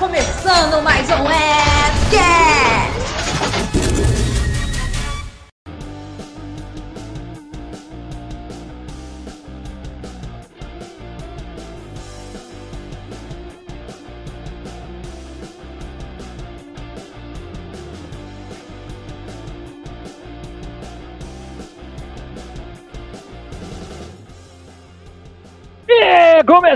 começando mais um Webcast!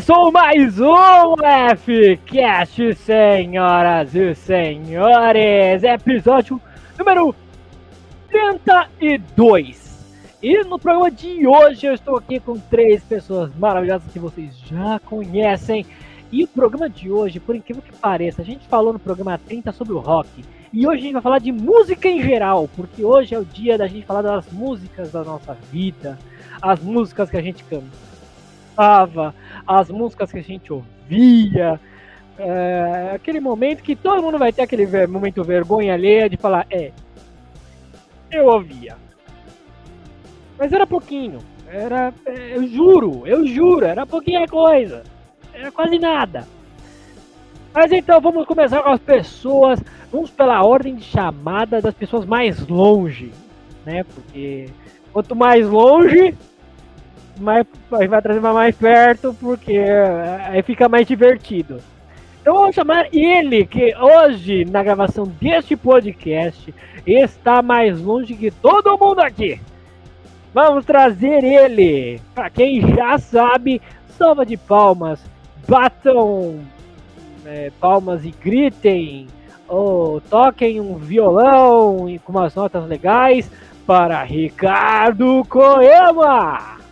Começou mais um Fcast, senhoras e senhores, episódio número 32. E no programa de hoje eu estou aqui com três pessoas maravilhosas que vocês já conhecem. E o programa de hoje, por incrível que pareça, a gente falou no programa 30 sobre o rock. E hoje a gente vai falar de música em geral, porque hoje é o dia da gente falar das músicas da nossa vida, as músicas que a gente cantava, as músicas que a gente ouvia. É, aquele momento que todo mundo vai ter aquele ver- momento vergonha alheia de falar, é, eu ouvia. Mas era pouquinho. Era, eu juro, eu juro, era pouquinha coisa. Era quase nada. Mas então vamos começar com as pessoas. Vamos pela ordem de chamada das pessoas mais longe, né? Porque quanto mais longe, mais vai trazer mais perto, porque é, aí fica mais divertido. Então vamos chamar ele, que hoje, na gravação deste podcast, está mais longe que todo mundo aqui. Vamos trazer ele. Para quem já sabe, salva de palmas, batam é, palmas e gritem, ou toquem um violão com umas notas legais para Ricardo Coema.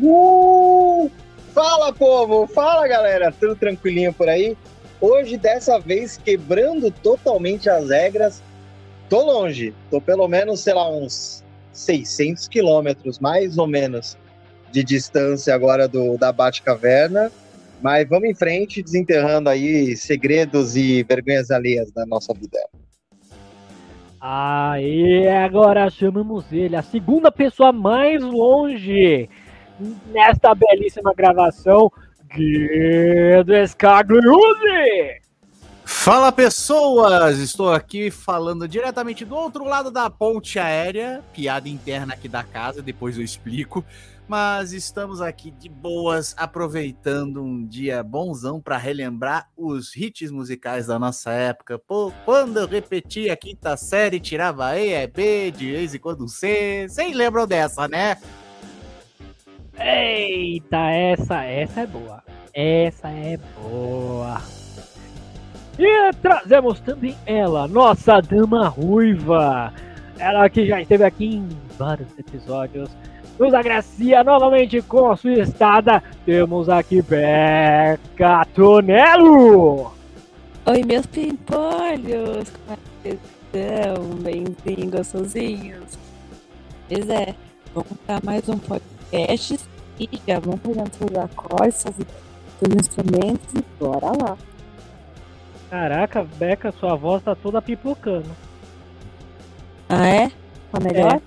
Uh! Fala, povo! Fala, galera! Tudo tranquilinho por aí? Hoje, dessa vez, quebrando totalmente as regras. Tô longe. Tô pelo menos, sei lá, uns 600 quilômetros, mais ou menos, de distância agora do da Bate-Caverna. Mas vamos em frente, desenterrando aí segredos e vergonhas alheias da nossa vida. Aí agora chamamos ele, a segunda pessoa mais longe nesta belíssima gravação, Guido Scagliuzzi. Fala pessoas! Estou aqui falando diretamente do outro lado da ponte aérea, piada interna aqui da casa, depois eu explico. Mas estamos aqui de boas, aproveitando um dia bonzão para relembrar os hits musicais da nossa época. Pô, quando eu repetia a quinta série, tirava E, é B, de vez em quando C. Vocês lembram dessa, né? Eita, essa, essa é boa. Essa é boa. E trazemos também ela, nossa dama ruiva. Ela que já esteve aqui em vários episódios. Nos agracia novamente com a sua estada. Temos aqui Beca Tonelo. Oi, meus pimpolhos! Como é que estão? Bem-vindos, gostosinhos! Pois é, vamos para mais um podcast e já vamos pegando seus acordes, seus, seus instrumentos e bora lá! Caraca, Beca, sua voz tá toda pipocando. Ah, é? Tá melhor?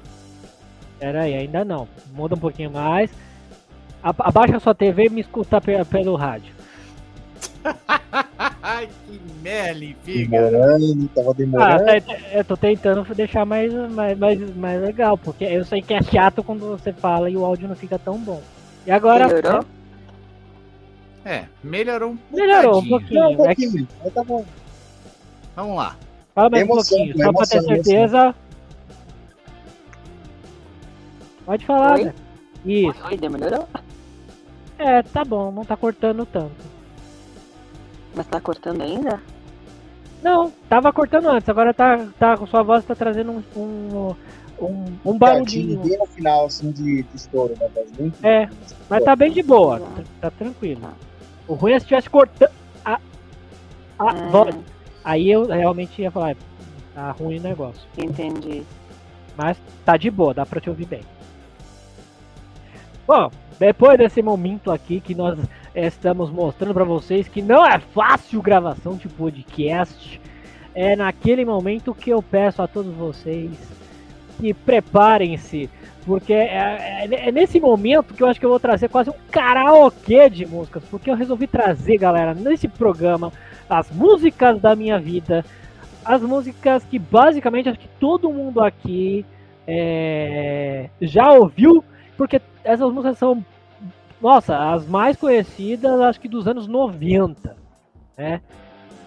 Pera aí, ainda não. Muda um pouquinho mais. Abaixa sua TV e me escuta pe- pelo rádio. Ai, que mele, figa! Demorando, tava Ah, demorando. tá, eu tô tentando deixar mais, mais, mais, mais legal, porque eu sei que é chato quando você fala e o áudio não fica tão bom. E agora. Melhorou? É, melhorou um Melhorou um bocadinho. Não, um pouquinho. É que- pouquinho, mas tá bom. Vamos lá. fala mais um Emoção, pouquinho, só pra ter emoção, certeza. Pode falar, Oi? né? Isso. Oi, melhorou? É, tá bom, não tá cortando tanto. Mas tá cortando ainda? Não, tava cortando antes, agora tá, tá com sua voz tá trazendo um, um, um, um Gatinho, barulhinho. bem no final, assim, de, de estouro, né? Muito É, mas tá bem de boa, tá, tá tranquilo. O ruim é se tivesse cortando a, a Ah, voz. Aí eu realmente ia falar, tá ruim o negócio. entendi. Mas tá de boa, dá pra te ouvir bem. Bom, depois desse momento aqui que nós estamos mostrando pra vocês que não é fácil gravação de podcast, é naquele momento que eu peço a todos vocês que preparem-se, Porque é, é- é nesse momento que eu acho que eu vou trazer quase um karaokê de músicas. Porque eu resolvi trazer, galera, nesse programa, as músicas da minha vida. As músicas que basicamente acho que todo mundo aqui é, já ouviu. Porque essas músicas são, nossa, as mais conhecidas, acho que dos anos 90. Né?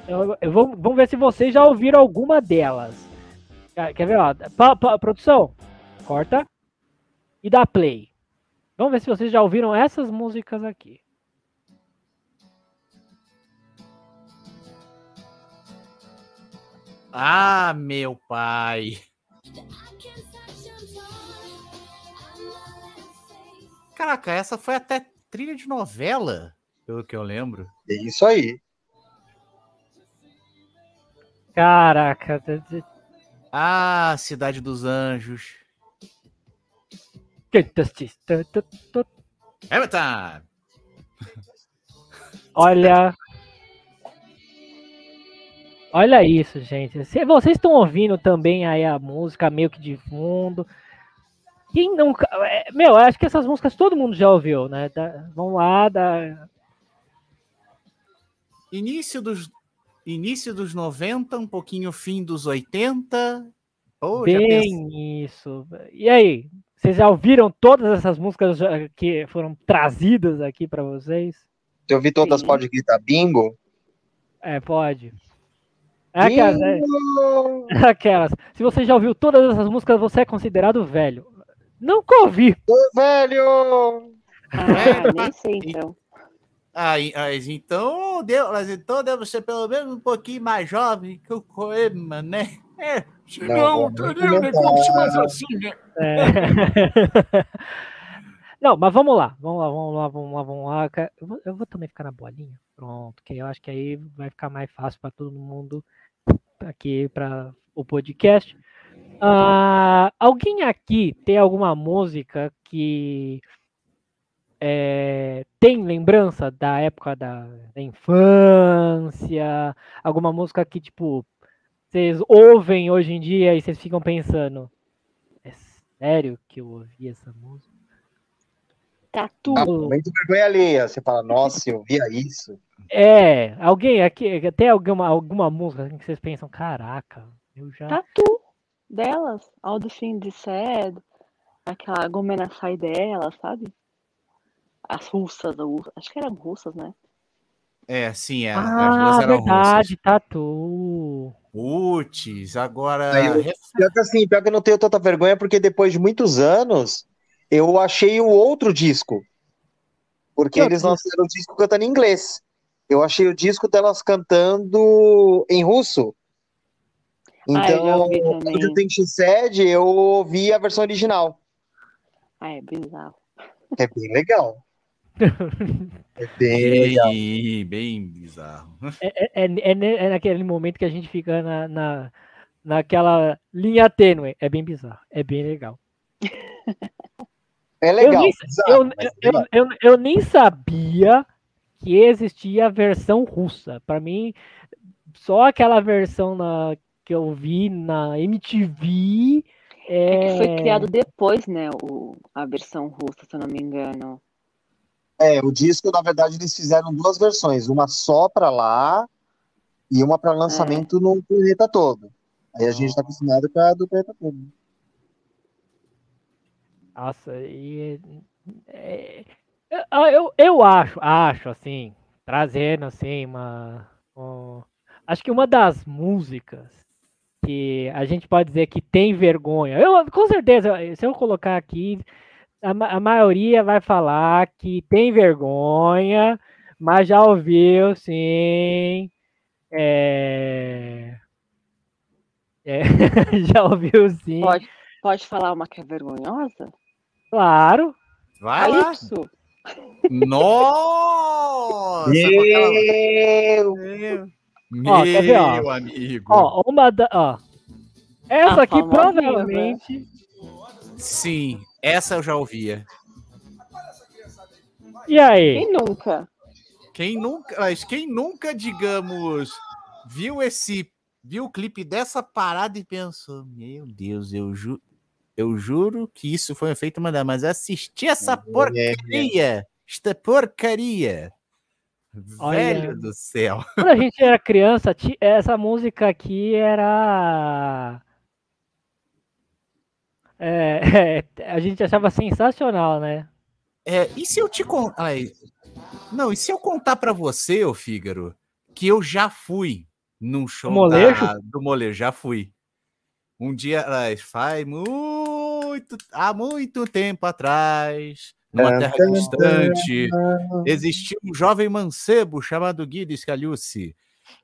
Eu, eu vou- vamos ver se vocês já ouviram alguma delas. Ah, Quer ver, ó? Pa- pa- produção, corta e dá play. Vamos ver se vocês já ouviram essas músicas aqui. Ah, meu pai. Caraca, essa foi até trilha de novela, pelo que eu lembro. É isso aí. Caraca, t- t- Ah, Cidade dos Anjos. t- t- t- t- t- t- Everton! olha. Olha isso, gente. Se vocês estão ouvindo também aí a música meio que de fundo. Quem nunca. é, Meu, eu acho que essas músicas todo mundo já ouviu, né? Tá- Vamos lá, da, Início dos, início dos 90, um pouquinho fim dos 80. Pô, já pensei- Bem isso. E aí, vocês já ouviram todas essas músicas que foram trazidas aqui pra vocês? Se eu vi todas, Sim. pode gritar bingo? É, pode. É aquelas, é, aquelas. Se você já ouviu todas essas músicas, você é considerado velho. Nunca ouvi. Ô, velho! Ah, nem sei então. Ah, ah, então, deu, mas então deve ser pelo menos um pouquinho mais jovem que o Coema, né? É, senão Não, teria um não negócio mais assim, né? É. Não, mas vamos lá, vamos lá, vamos lá, vamos lá, vamos lá. Eu vou, eu vou também ficar na bolinha, pronto, que eu acho que aí vai ficar mais fácil para todo mundo aqui para o podcast. Ah, alguém aqui tem alguma música que é, tem lembrança da época da, da infância? Alguma música que, tipo, vocês ouvem hoje em dia e vocês ficam pensando, é sério que eu ouvi essa música? Tatu. Ah, momento vergonha alheia. Você fala, nossa, eu via isso. É, alguém aqui, tem alguma, alguma música assim que vocês pensam, caraca, eu já. Tatu delas. All the things they said. Aquela Gomena sai dela, sabe? As russas, acho que eram russas, né? É, sim, é. as Ah, duas eram verdade, tatu. Putz, agora. Aí eu- Pior que assim, pior que eu não tenho tanta vergonha, porque depois de muitos anos, eu achei o outro disco. Porque Que eles lançaram o disco cantando em inglês. Eu achei o disco delas cantando em russo. Ah, eu Então, também. eu tenho X-Sed, eu ouvi a versão original. Ah, é bizarro. É bem legal. É bem legal. Bem, bem bizarro. É, é, é, ne- é naquele momento que a gente fica na, na, naquela linha tênue. É bem bizarro, é bem legal. É legal. nem- bizarro, Eu, mas eu, legal. eu, eu nem sabia que existia a versão russa. Pra mim, só aquela versão na, que eu vi na MTV. É É, que foi criado depois, né? O, a versão russa, se eu não me engano. É, o disco, na verdade, eles fizeram duas versões. Uma só pra lá e uma pra lançamento no planeta todo. Aí a gente tá acostumado com a do planeta todo. Nossa, e. é- eu, eu, eu acho, acho, assim, trazendo assim, uma. um- acho que uma das músicas que a gente pode dizer que tem vergonha. Eu, com certeza, se eu colocar aqui, a, a maioria vai falar que tem vergonha, mas já ouviu, sim. É. é, já ouviu, sim. Pode, pode falar uma que é vergonhosa? Claro. Vai lá. Calypso? Nossa! com aquela- Meu! Ó, quer ver, ó? amigo. Ó, uma da. Ó. Essa A aqui famosinha, provavelmente. Sim, essa eu já ouvia. E aí? Quem nunca? Quem nunca, mas quem nunca, digamos, viu esse, viu o clipe dessa parada e pensou, meu Deus, eu ju, Eu juro que isso foi um efeito mandar, mas assisti essa É. porcaria! Esta porcaria! Olha. Velho do céu! Quando a gente era criança, essa música aqui era. É, é, a gente achava sensacional, né? É, e se eu te contar. Não, e se eu contar pra você, ô Fígaro, que eu já fui num show molejo? da- do molejo, já fui. Um dia, faz muito, há muito tempo atrás, numa terra distante, existia um jovem mancebo chamado Guido Scaliucci,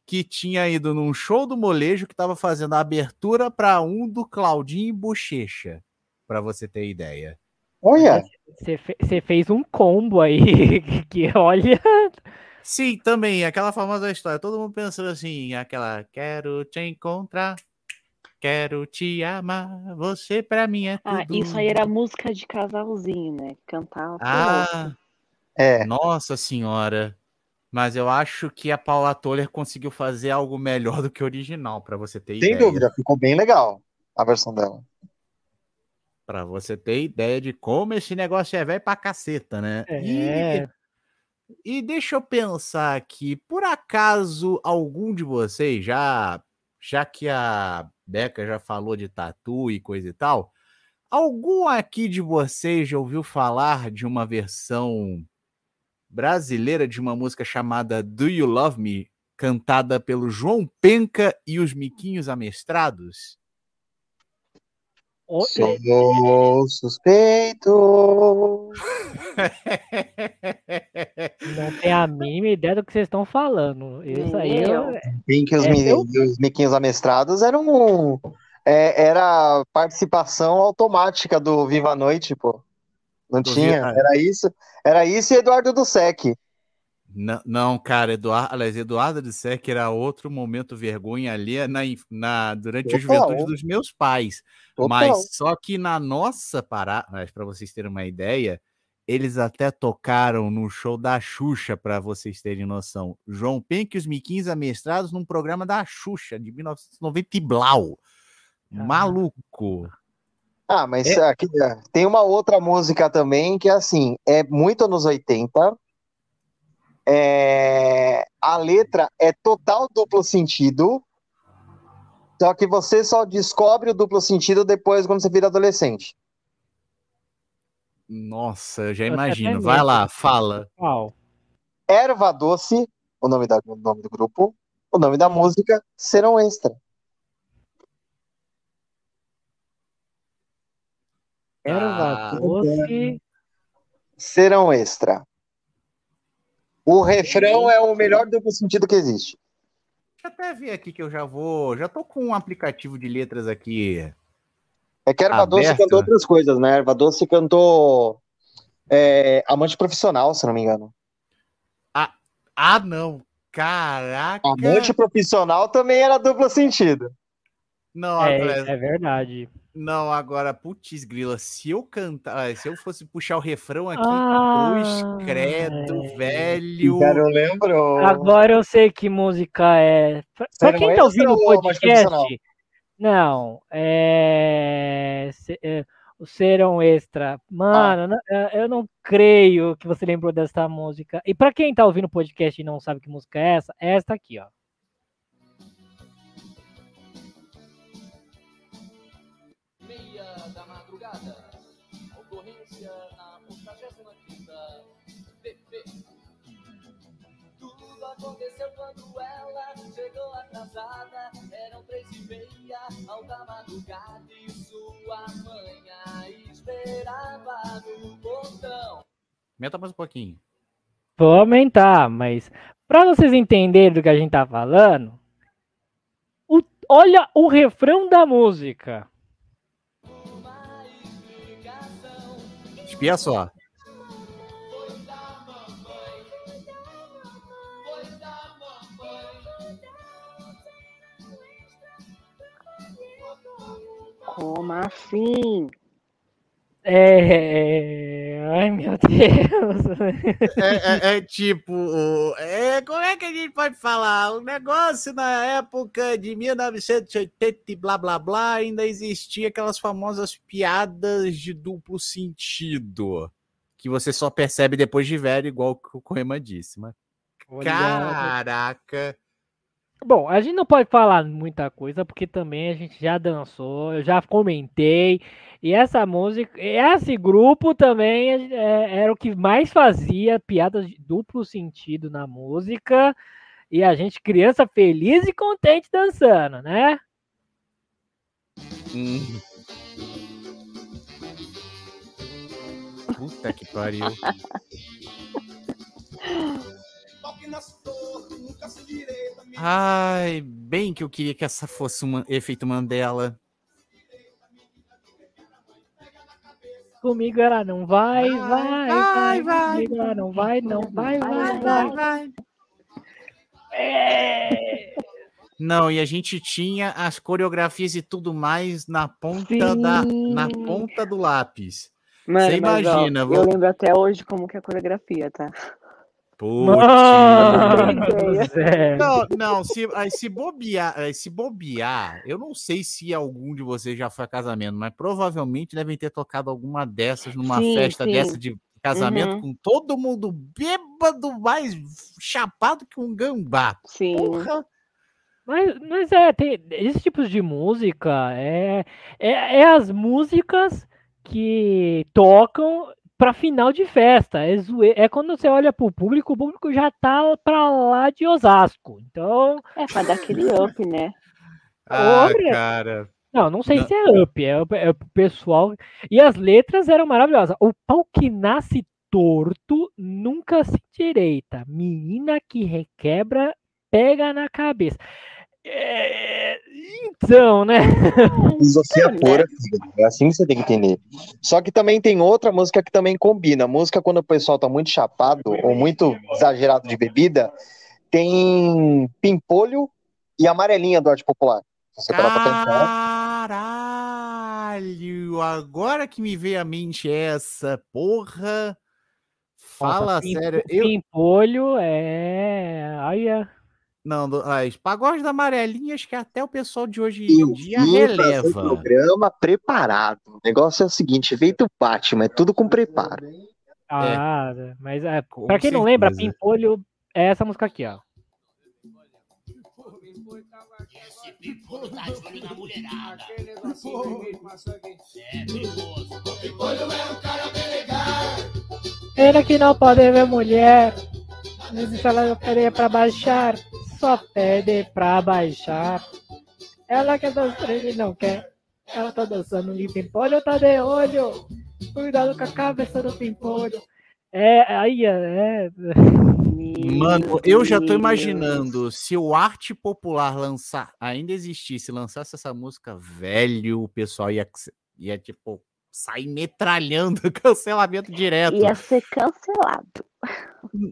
que tinha ido num show do molejo que estava fazendo a abertura para um do Claudinho Bochecha, para você ter ideia. Olha, Você fe- você fez um combo aí, que olha. Sim, também, aquela famosa história, todo mundo pensando assim, aquela quero te encontrar, quero te amar, você pra mim é tudo. Ah, isso aí era música de casalzinho, né? Cantava. Ah, é. nossa senhora. Mas eu acho que a Paula Toller conseguiu fazer algo melhor do que o original, pra você ter Sem ideia. dúvida, ficou bem legal a versão dela. Pra você ter ideia de como esse negócio é velho pra caceta, né? É. E, e deixa eu pensar aqui, por acaso algum de vocês já, já que a Beca já falou de tatu e coisa e tal, algum aqui de vocês já ouviu falar de uma versão brasileira de uma música chamada Do You Love Me, cantada pelo João Penca e os Miquinhos Amestrados? Sou suspeito. Não tenho a mínima ideia do que vocês estão falando. Isso aí eu- que os, É, os miquinhos amestrados eram. é, era participação automática do Viva a Noite, pô. Não Do tinha. Viva- Era isso. Era isso e Eduardo do Sec. Não, não, cara, Eduardo, aliás, Eduardo Sec era outro momento vergonha ali na, na, durante a juventude dos meus pais. Total. Mas só que na nossa parada, mas para vocês terem uma ideia, eles até tocaram no show da Xuxa, para vocês terem noção. João Penck e os Miquins amestrados num programa da Xuxa, de 1990 e blau. Maluco. Ah, mas aqui, é, tem uma outra música também que, assim, é muito anos 80. É, a letra é total duplo sentido. Só que você só descobre o duplo sentido depois quando você vira adolescente. Nossa, eu já imagino. Vai lá, fala. Qual? Erva Doce, o nome, da, o nome do grupo. O nome da música, Serão Extra. Erva Ah, doce. Serão Extra. O refrão é o melhor duplo sentido que existe. Deixa eu até ver aqui que eu já vou. Já tô com um aplicativo de letras aqui. É que Erva Doce cantou outras coisas, né? Erva Doce cantou é, Amante Profissional, se não me engano. Ah, não. Caraca. Amante Profissional também era duplo sentido. Não, É, é verdade. Não, agora, putz, grila, se eu cantar, ah, se eu fosse puxar o refrão aqui, Ah, credo, é. velho. Cara, eu lembro. Agora eu sei que música é. Pra pra quem tá Extra ouvindo o podcast, não, é. se- é, O Serão Extra. Mano, não- é, eu não creio que você lembrou dessa música. E pra quem tá ouvindo o podcast e não sabe que música é essa, é essa aqui, ó. Atrasada. Eram três e meia, alta madrugada. E sua mãe esperava no portão. Aumenta mais um pouquinho. Vou aumentar, mas pra vocês entenderem do que a gente tá falando, o- olha o refrão da música. Uma explicação Espia só. Como assim? É, Ai, meu Deus. É, é- é tipo, é, como é que a gente pode falar? O negócio na época de 1980 e blá blá blá ainda existia aquelas famosas piadas de duplo sentido. Que você só percebe depois de velho, igual que o Coema disse. Mas, Olha, caraca. Bom, a gente não pode falar muita coisa, porque também a gente já dançou, eu já comentei. E essa música, esse grupo também é, era o que mais fazia piadas de duplo sentido na música. E a gente, criança feliz e contente dançando, né? Hum. Puta que pariu. Ai, bem que eu queria que essa fosse um efeito Mandela. Comigo era não vai, Vai, vai, vai, vai, vai. Comigo era não vai, não vai, vai, vai. vai. É. Não, e a gente tinha as coreografias e tudo mais na ponta da na Sim. ponta do lápis. Mano, Você mas, ó, imagina, eu vou- lembro até hoje como que é a coreografia, tá? Putz. Não, não, se, se bobear, se bobear, eu não sei se algum de vocês já foi a casamento, mas provavelmente devem ter tocado alguma dessas numa Sim, festa sim. dessa de casamento Uhum. com todo mundo bêbado, mais chapado que um gambá. Sim. Porra. Mas, mas é, tem esses tipos de música é, é, é as músicas que tocam pra final de festa. É, zoe- é quando você olha pro público, o público já tá pra lá de Osasco. Então, É pra dar aquele up, né? Ah, Olha. cara. não, não sei Não. se é up, é, o- é o pessoal. E as letras eram maravilhosas. O pau que nasce torto nunca se direita. Menina que requebra, pega na cabeça. É, então, né? Filosofia né? pura, filho. É assim que você tem que entender. Só que também tem outra música que também combina. Música quando o pessoal tá muito chapado ou muito exagerado de bebida, tem Pimpolho e Amarelinha do Arte Popular. Você. Caralho! Agora que me veio à mente essa, porra. Fala Nossa, sério. Eu, Pimpolho é. Aí é. Não, do- as pagode da amarelinha, acho que até o pessoal de hoje em dia releva. programa preparado. O negócio é o seguinte, feito Batman, é tudo com preparo. Ah, mas é. Com Pra quem não lembra, certeza. Pimpolho é essa música aqui, ó. Ele que não pode ver mulher. Mas se ela pede pra baixar, só pede pra baixar. Ela quer dançar, não quer. Ela tá dançando de pimpolho, tá de olho. Cuidado com a cabeça do pimpolho. É, aí é. Mano, eu já tô imaginando se o arte popular lançar, ainda existisse, lançasse essa música, velho, o pessoal ia, ia tipo, sair metralhando cancelamento direto. Ia ser cancelado.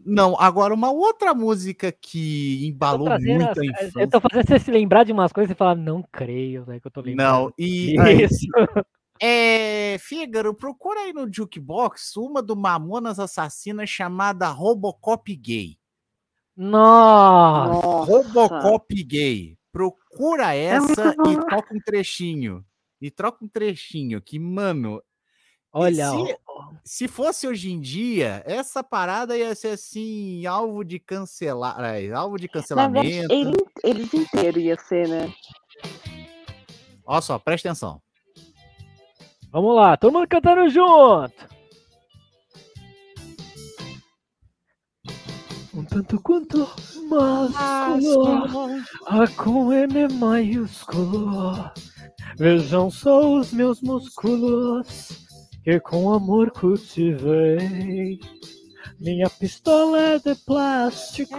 Não, agora uma outra música que embalou trazendo muito a eu infância. tô fazendo você se lembrar de umas coisas e falar, não creio, né, que eu tô lembrando. Não, e Isso. é, Fígaro, procura aí no Jukebox uma do Mamonas Assassinas chamada Robocop Gay. Nossa. Robocop Gay. Procura essa muito e toca um trechinho. E troca um trechinho que, mano, Olha, se- se fosse hoje em dia, essa parada ia ser assim, alvo de cancelar, é, alvo de verdade, cancelamento. ele, eles inteiros ia ser, né? Olha só, presta atenção. vamos lá, todo mundo cantando junto. Um tanto quanto másculo, A com M maiúsculo. Vejam só os meus músculos que com amor cultivei. Minha pistola é de plástico,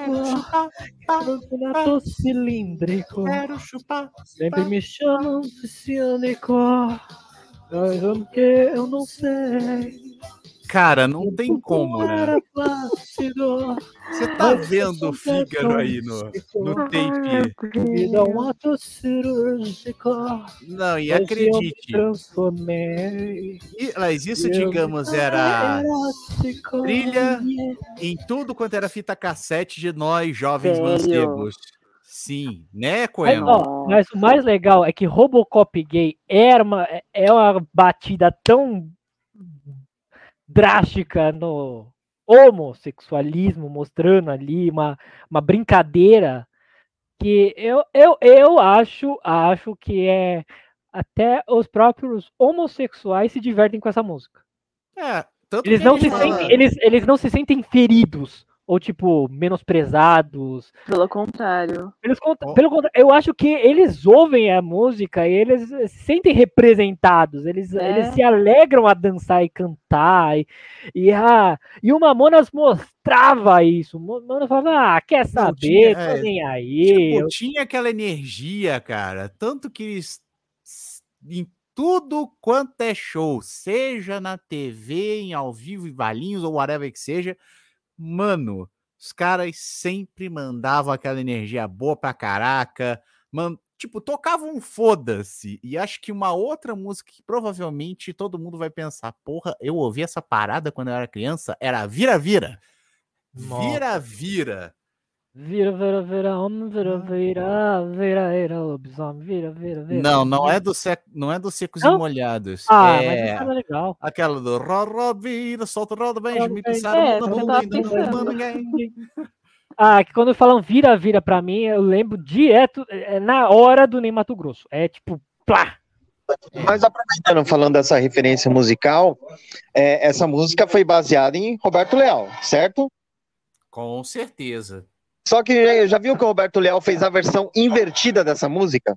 formato cilíndrico. quero chupar. Sempre me chamam de ciânico. Mas o que eu não sei. Cara, não tem como, né? Era. Você tá vendo o é Fígaro aí no, no tape? Cirúrgico. Não, e acredite, e- mas isso, digamos, era erótico. trilha em tudo quanto era fita cassete de nós, jovens mancebos. Sim, né, Mas, Coelho? ó, mas o mais legal é que Robocop gay era uma, é uma batida tão drástica no homossexualismo, mostrando ali uma, uma brincadeira que eu, eu, eu acho, acho que é até os próprios homossexuais se divertem com essa música. É, tanto Eles que não se sentem, eles, eles não se sentem feridos ou tipo menosprezados. Pelo contrário. Pelo contrário, eu acho que eles ouvem a música e eles se sentem representados, eles, É. eles se alegram a dançar e cantar. E, e, ah, e o Mamonas mostrava isso. O Mamonas falava, ah, quer saber, tinha- tô é, nem aí. Tipo, eu- tinha aquela energia, cara. Tanto que eles. Em tudo quanto é show, seja na TV, em ao vivo, em valinhos ou whatever que seja, mano, os caras sempre mandavam aquela energia boa pra caraca. Man, tipo, tocavam um foda-se. E acho que uma outra música que provavelmente todo mundo vai pensar: porra, eu ouvi essa parada quando eu era criança, era Vira-Vira. Nossa. Vira-vira. Vira, vira, vira, homem, vira, vira, vira, vira, lobisomem, vira, vira, vira. Não, não vira. é do sec... não é dos secos Não? e molhados. Ah, mas é isso era legal. aquela do roda, vira, solta, roda, bem, me bem. pissaram É, na tava ainda não fumando ninguém. Ah, que quando falam vira, vira pra mim, eu lembro direto, é na hora do Ney Mato Grosso. É tipo, plá. Mas aproveitando, falando dessa referência musical, é, essa música foi baseada em Roberto Leal, certo? Com certeza. Só que já, já viu que o Roberto Leal fez a versão invertida dessa música?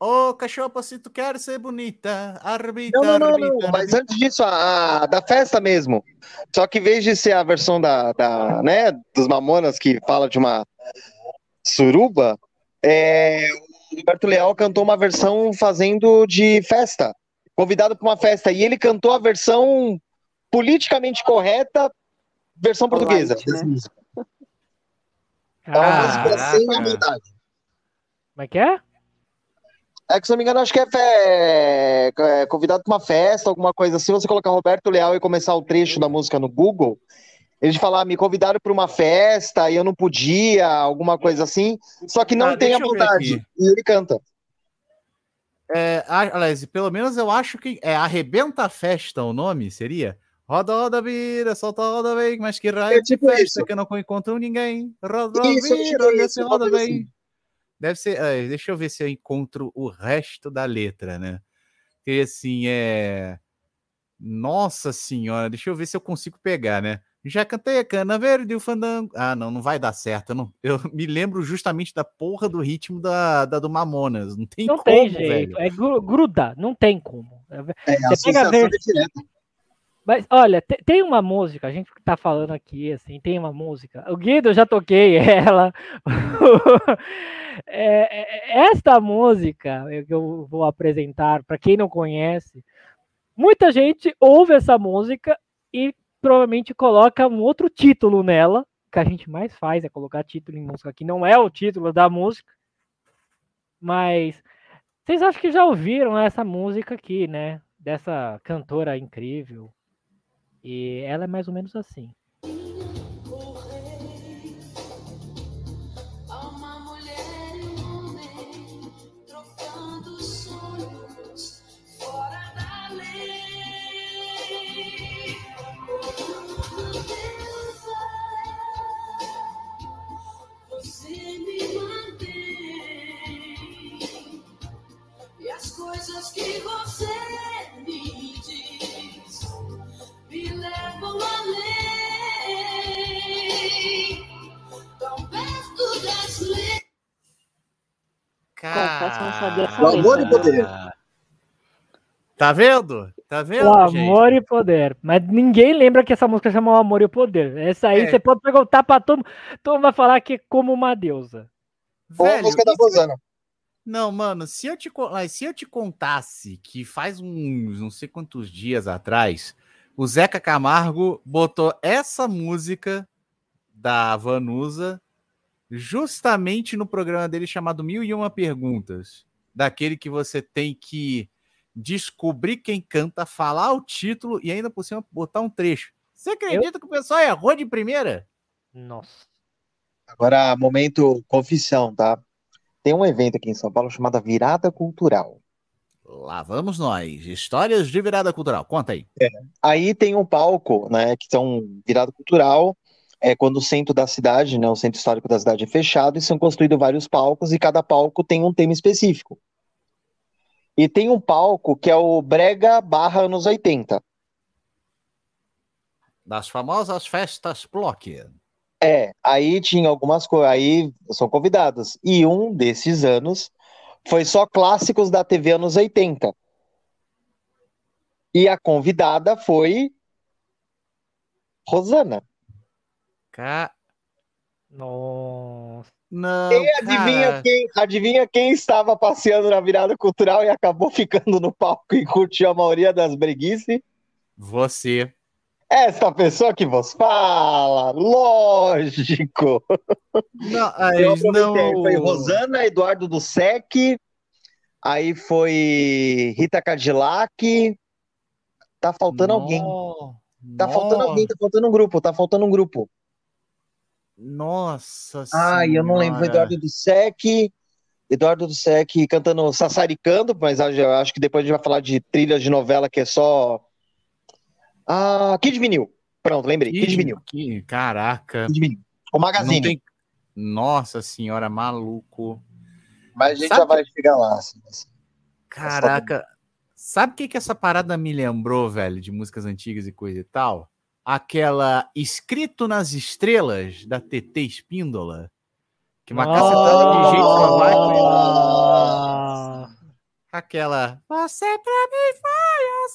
Ô, cachorro, se tu quer ser bonita, arbita, Não, não, não, arbita, não. Mas antes disso, a, a da festa mesmo. Só que em vez de ser a versão da, da né, dos Mamonas que fala de uma suruba, é, o Roberto Leal cantou uma versão fazendo de festa, convidado para uma festa. E ele cantou a versão politicamente correta, versão portuguesa. Light, né? É uma música sem maldade. Como é que é? É que, se não me engano, acho que é, fe- é convidado para uma festa, alguma coisa assim. Você colocar Roberto Leal e começar o trecho da música no Google, eles falar, me convidaram para uma festa e eu não podia, alguma coisa assim. Só que não Ah, tem a vontade. E ele canta. É, a- aliás, pelo menos eu acho que é Arrebenta a Festa o nome, seria? Roda, roda, vira, solta, roda, vem, mas que raio É de tipo festa isso. que eu não encontro ninguém. Roda, roda, Isso, vira, tipo olha isso, roda, assim. Deve ser. é, deixa eu ver se eu encontro o resto da letra, né? Porque assim, é. Nossa senhora, deixa eu ver se eu consigo pegar, né? Já cantei a cana verde e o fandango. Ah, não, não vai dar certo. Eu, não... eu me lembro justamente da porra do ritmo da, da do Mamonas. Não tem Não como, tem jeito. velho. É gru- gruda, não tem como. É É, a Você pega a associação ver- é direta. Mas olha, te- tem uma música, a gente tá falando aqui, assim, tem uma música. O Guido eu já toquei ela. É, é, esta música é que eu vou apresentar, para quem não conhece, muita gente ouve essa música e provavelmente coloca um outro título nela. O que a gente mais faz é colocar título em música que não é o título da música. Mas vocês acham que já ouviram essa música aqui, né? Dessa cantora incrível. E ela é mais ou menos assim. Essa O amor e poder. Tá vendo? Tá vendo? O gente? amor e poder. Mas ninguém lembra que essa música chama O Amor e o Poder. Essa aí É. você pode perguntar pra todo mundo. Todo mundo vai falar que é como uma deusa. Ou a Velho, música da isso- Rosana. Não, mano, se eu, te, se eu te contasse que faz uns não sei quantos dias atrás, o Zeca Camargo botou essa música da Vanusa, justamente no programa dele chamado Mil e Uma Perguntas, daquele que você tem que descobrir quem canta, falar o título e ainda por cima botar um trecho. Você acredita que o pessoal errou de primeira? Nossa. Agora, momento confissão, tá? Tem um evento aqui em São Paulo chamado Virada Cultural. Lá vamos nós. Histórias de virada cultural. Conta aí. Aí tem um palco, né, que são virada cultural, é quando o centro da cidade, né, o centro histórico da cidade é fechado e são construídos vários palcos e cada palco tem um tema específico. E tem um palco que é o Brega barra anos 80. Das famosas festas Block. É, aí tinha algumas coisas, aí são convidados. E um desses anos foi só clássicos da TV anos 80. E a convidada foi Rosana. Ca... Nossa. Não, E adivinha cara. quem, adivinha quem estava passeando na virada cultural e acabou ficando no palco e curtiu a maioria das breguices? Você. Esta pessoa que vos fala, lógico. Não, Eu mas não... Foi Rosana, Eduardo do Sec, aí foi Rita Cadillac. Tá faltando alguém. No- Tá faltando alguém, tá faltando um grupo, tá faltando um grupo. Nossa Ai, eu não lembro. Senhora. Eduardo do Sec. Eduardo do Sec cantando Sassaricando, mas eu acho que depois a gente vai falar de trilhas de novela que é só. Ah, Kid Vinil. Pronto, lembrei. Kid, Vinil. Que, caraca. Kid Vinil. O Magazine. Tem... Nossa senhora, maluco. Mas a gente Sabe já vai chegar lá. assim. Caraca. Sabe o que, que essa parada me lembrou, velho, de músicas antigas e coisa e tal? Aquela Escrito nas Estrelas, da TT Espíndola. Que uma cacetada de gente pra lá. Nossa. Aquela. Você pra mim foi o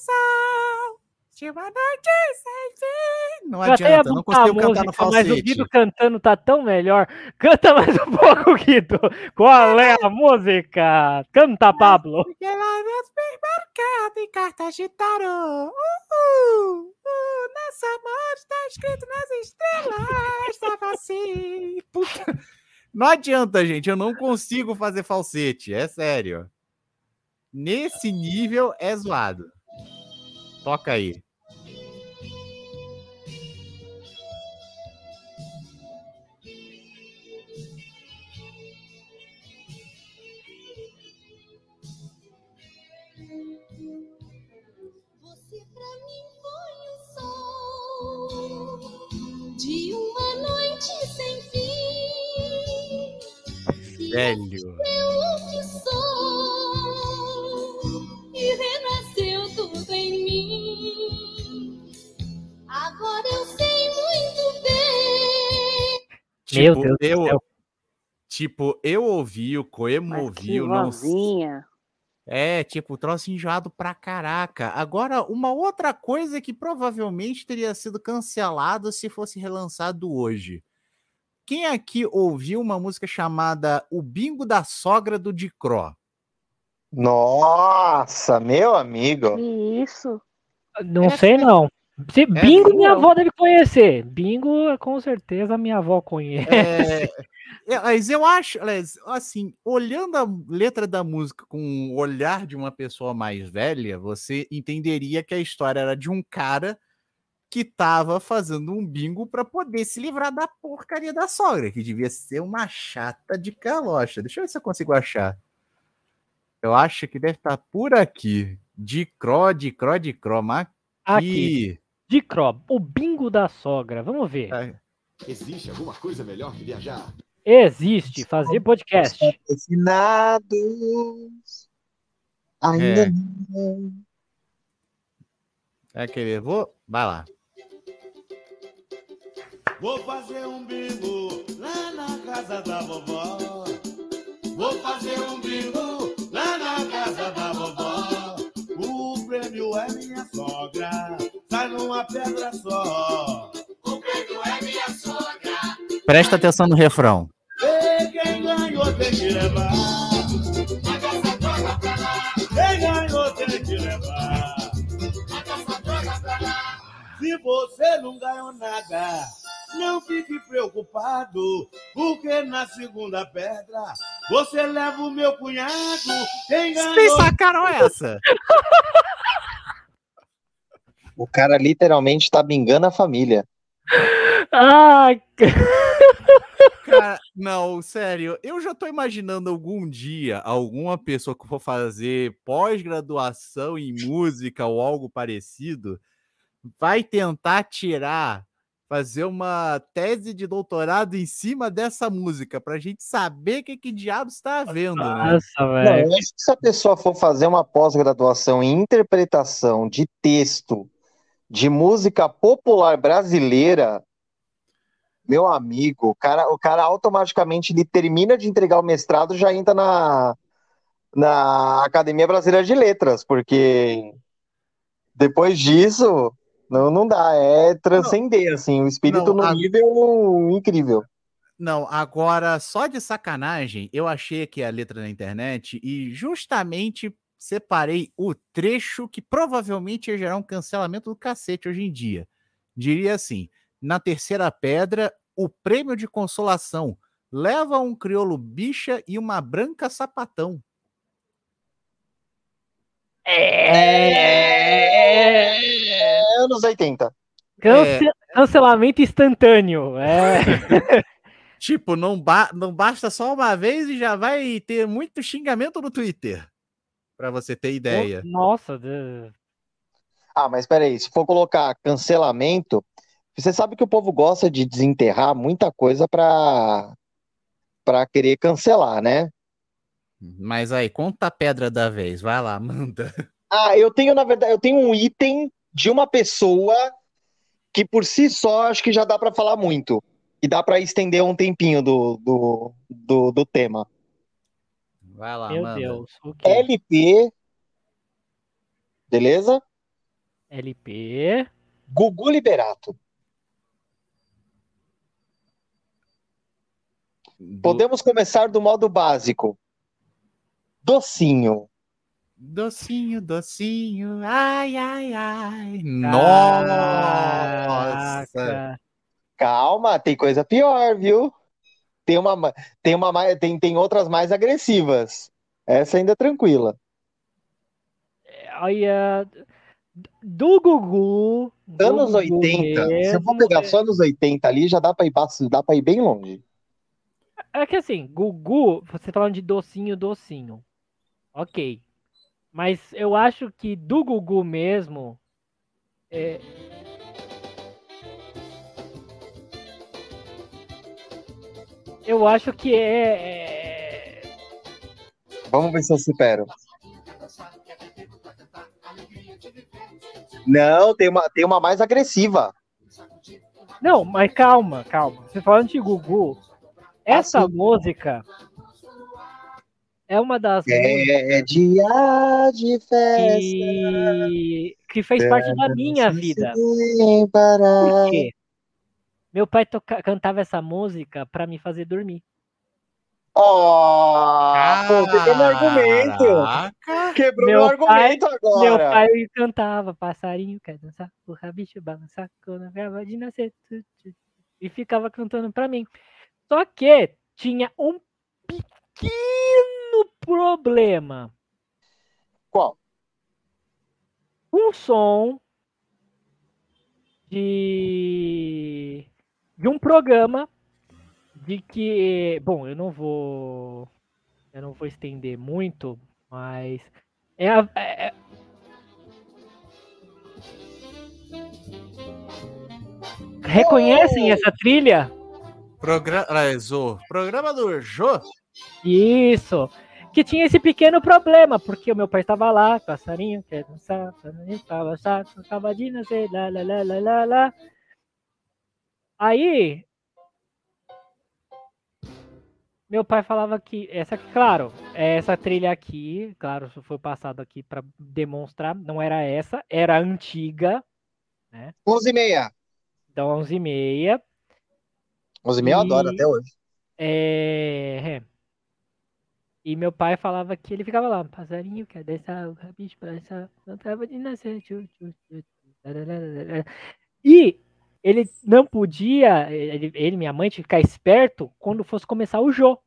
uma noite sem fim. Não Eu adianta, não consigo cantar no música, mas o falsete. Guido cantando tá tão melhor. Canta mais um pouco, Guido. Qual é a música? Canta, Pablo. Porque lá em cartas de tarô. Uh, uh, uh, tá escrito nas estrelas. Assim. Puta. Não adianta, gente. Eu não consigo fazer falsete. É sério. Nesse nível é zoado. Toca aí. Velho. e renasceu tudo em mim. Agora eu sei muito bem. Meu Tipo, Deus do eu, céu. Tipo, eu ouvi, o Coemo ouviu, não vozinha. É, tipo, troço enjoado pra caraca. Agora, uma outra coisa que provavelmente teria sido cancelado se fosse relançado hoje. Quem aqui ouviu uma música chamada O Bingo da Sogra do Dicró? Nossa, meu amigo. Que isso? Não É sei, não. Se, bingo, minha não. avó deve conhecer. Bingo, com certeza, minha avó conhece. É, é, mas eu acho, aliás, assim, olhando a letra da música com o olhar de uma pessoa mais velha, você entenderia que a história era de um cara que tava fazendo um bingo para poder se livrar da porcaria da sogra, que devia ser uma chata de calocha. Deixa eu ver se eu consigo achar. Eu acho que deve estar por aqui. De cró, de cró, de cró, mas Aqui, de Cro, o bingo da sogra. Vamos ver. É. Existe alguma coisa melhor que viajar? Existe, fazer podcast. Patrocinados. Ainda É. não. É aquele. Vou. Vai lá. Vou fazer um bingo lá na casa da vovó. Vou fazer um bingo lá na casa da vovó. O prêmio é minha sogra, sai numa pedra só. O prêmio é minha sogra. Presta atenção no refrão. E quem ganhou tem que levar. Essa droga pra lá. Quem ganhou tem que levar. Essa droga pra lá. Se você não ganhou nada, Não fique preocupado, porque na segunda pedra você leva o meu cunhado. Quem Vocês sacaram essa? O cara literalmente tá bingando a família. Ai, Cara, não, sério, eu já tô imaginando algum dia alguma pessoa que for fazer pós-graduação em música ou algo parecido vai tentar tirar, fazer uma tese de doutorado em cima dessa música pra gente saber o que, que diabos tá havendo, né? nossa, Não, velho. eu acho que se a pessoa for fazer uma pós-graduação em interpretação de texto de música popular brasileira, meu amigo, o cara, o cara automaticamente ele termina de entregar o mestrado e já entra na, na Academia Brasileira de Letras, porque depois disso não, não dá, é transcender assim, o espírito Não, no a- nível incrível. Não, agora, só de sacanagem, eu achei aqui a letra na internet e justamente separei o trecho que provavelmente ia gerar um cancelamento do cacete hoje em dia. Diria assim: na terceira pedra, o prêmio de consolação leva um crioulo bicha e uma branca sapatão. É... É anos 80. Cance- Cancelamento instantâneo. É. Tipo, não, ba- não basta só uma vez e já vai ter muito xingamento no Twitter. Pra você ter ideia. Nossa, de- Ah, mas peraí, se for colocar cancelamento, você sabe que o povo gosta de desenterrar muita coisa pra, pra querer cancelar, né? Mas aí, conta a pedra da vez. Vai lá, manda. Ah, eu tenho, na verdade, eu tenho um item de uma pessoa que por si só acho que já dá pra falar muito. E dá pra estender um tempinho do, do, do, do tema. Vai lá, meu manda. Deus. O quê? LP, beleza? LP. Gugu Liberato. Do- Podemos começar do modo básico. Docinho. Docinho, docinho, ai, ai, ai. Nossa! Caraca. Calma, tem coisa pior, viu? Tem uma, ma- tem uma, tem, tem outras mais agressivas. Essa ainda é tranquila. Olha. Do Gugu. do Anos Gugu 80, se eu for mesmo, pegar é- só anos 80 ali, já dá pra ir, dá pra ir bem longe. É que assim, Gugu, você falando de docinho, docinho. Ok. Mas eu acho que do Gugu mesmo. é, Eu acho que é. é- Vamos ver se eu supero. Não, tem uma, tem uma mais agressiva. Não, mas calma, calma. Você falando de Gugu, essa sim. música é uma das músicas É, é dia de festa. que, que fez parte da minha vida. Por quê? Meu pai toca- cantava essa música pra me fazer dormir. Oh, pô, quebrou meu argumento. Caraca! Quebrou Meu meu argumento agora. Meu pai cantava, passarinho quer dançar, o rabicho balançar, quando acaba de nascer. tu, tu, tu", E ficava cantando pra mim. Só que tinha um pequeno problema. Qual? Um som de, de um programa de que, bom, eu não vou eu não vou estender muito, mas é, a- é- é- Reconhecem essa trilha? Programa, programa do Jô. Isso. Que tinha esse pequeno problema, porque o meu pai estava lá, passarinho quer dançar, passarinho pra baixar, acaba de nascer, lá, lá, lá, lá, lá, lá. Aí, meu pai falava que, essa, claro, essa trilha aqui, claro, isso foi passado aqui para demonstrar, não era essa, era antiga, 11 e meia. da 11 e meia. 11 e meia eu adoro até hoje. É, é. E meu pai falava que ele ficava lá, passarinho, quer dançar, o rabicho pra dançar, não tava de nascer. Tchu, tchu, tchu, e ele não podia, ele, ele minha mãe, ficar esperto quando fosse começar o jogo.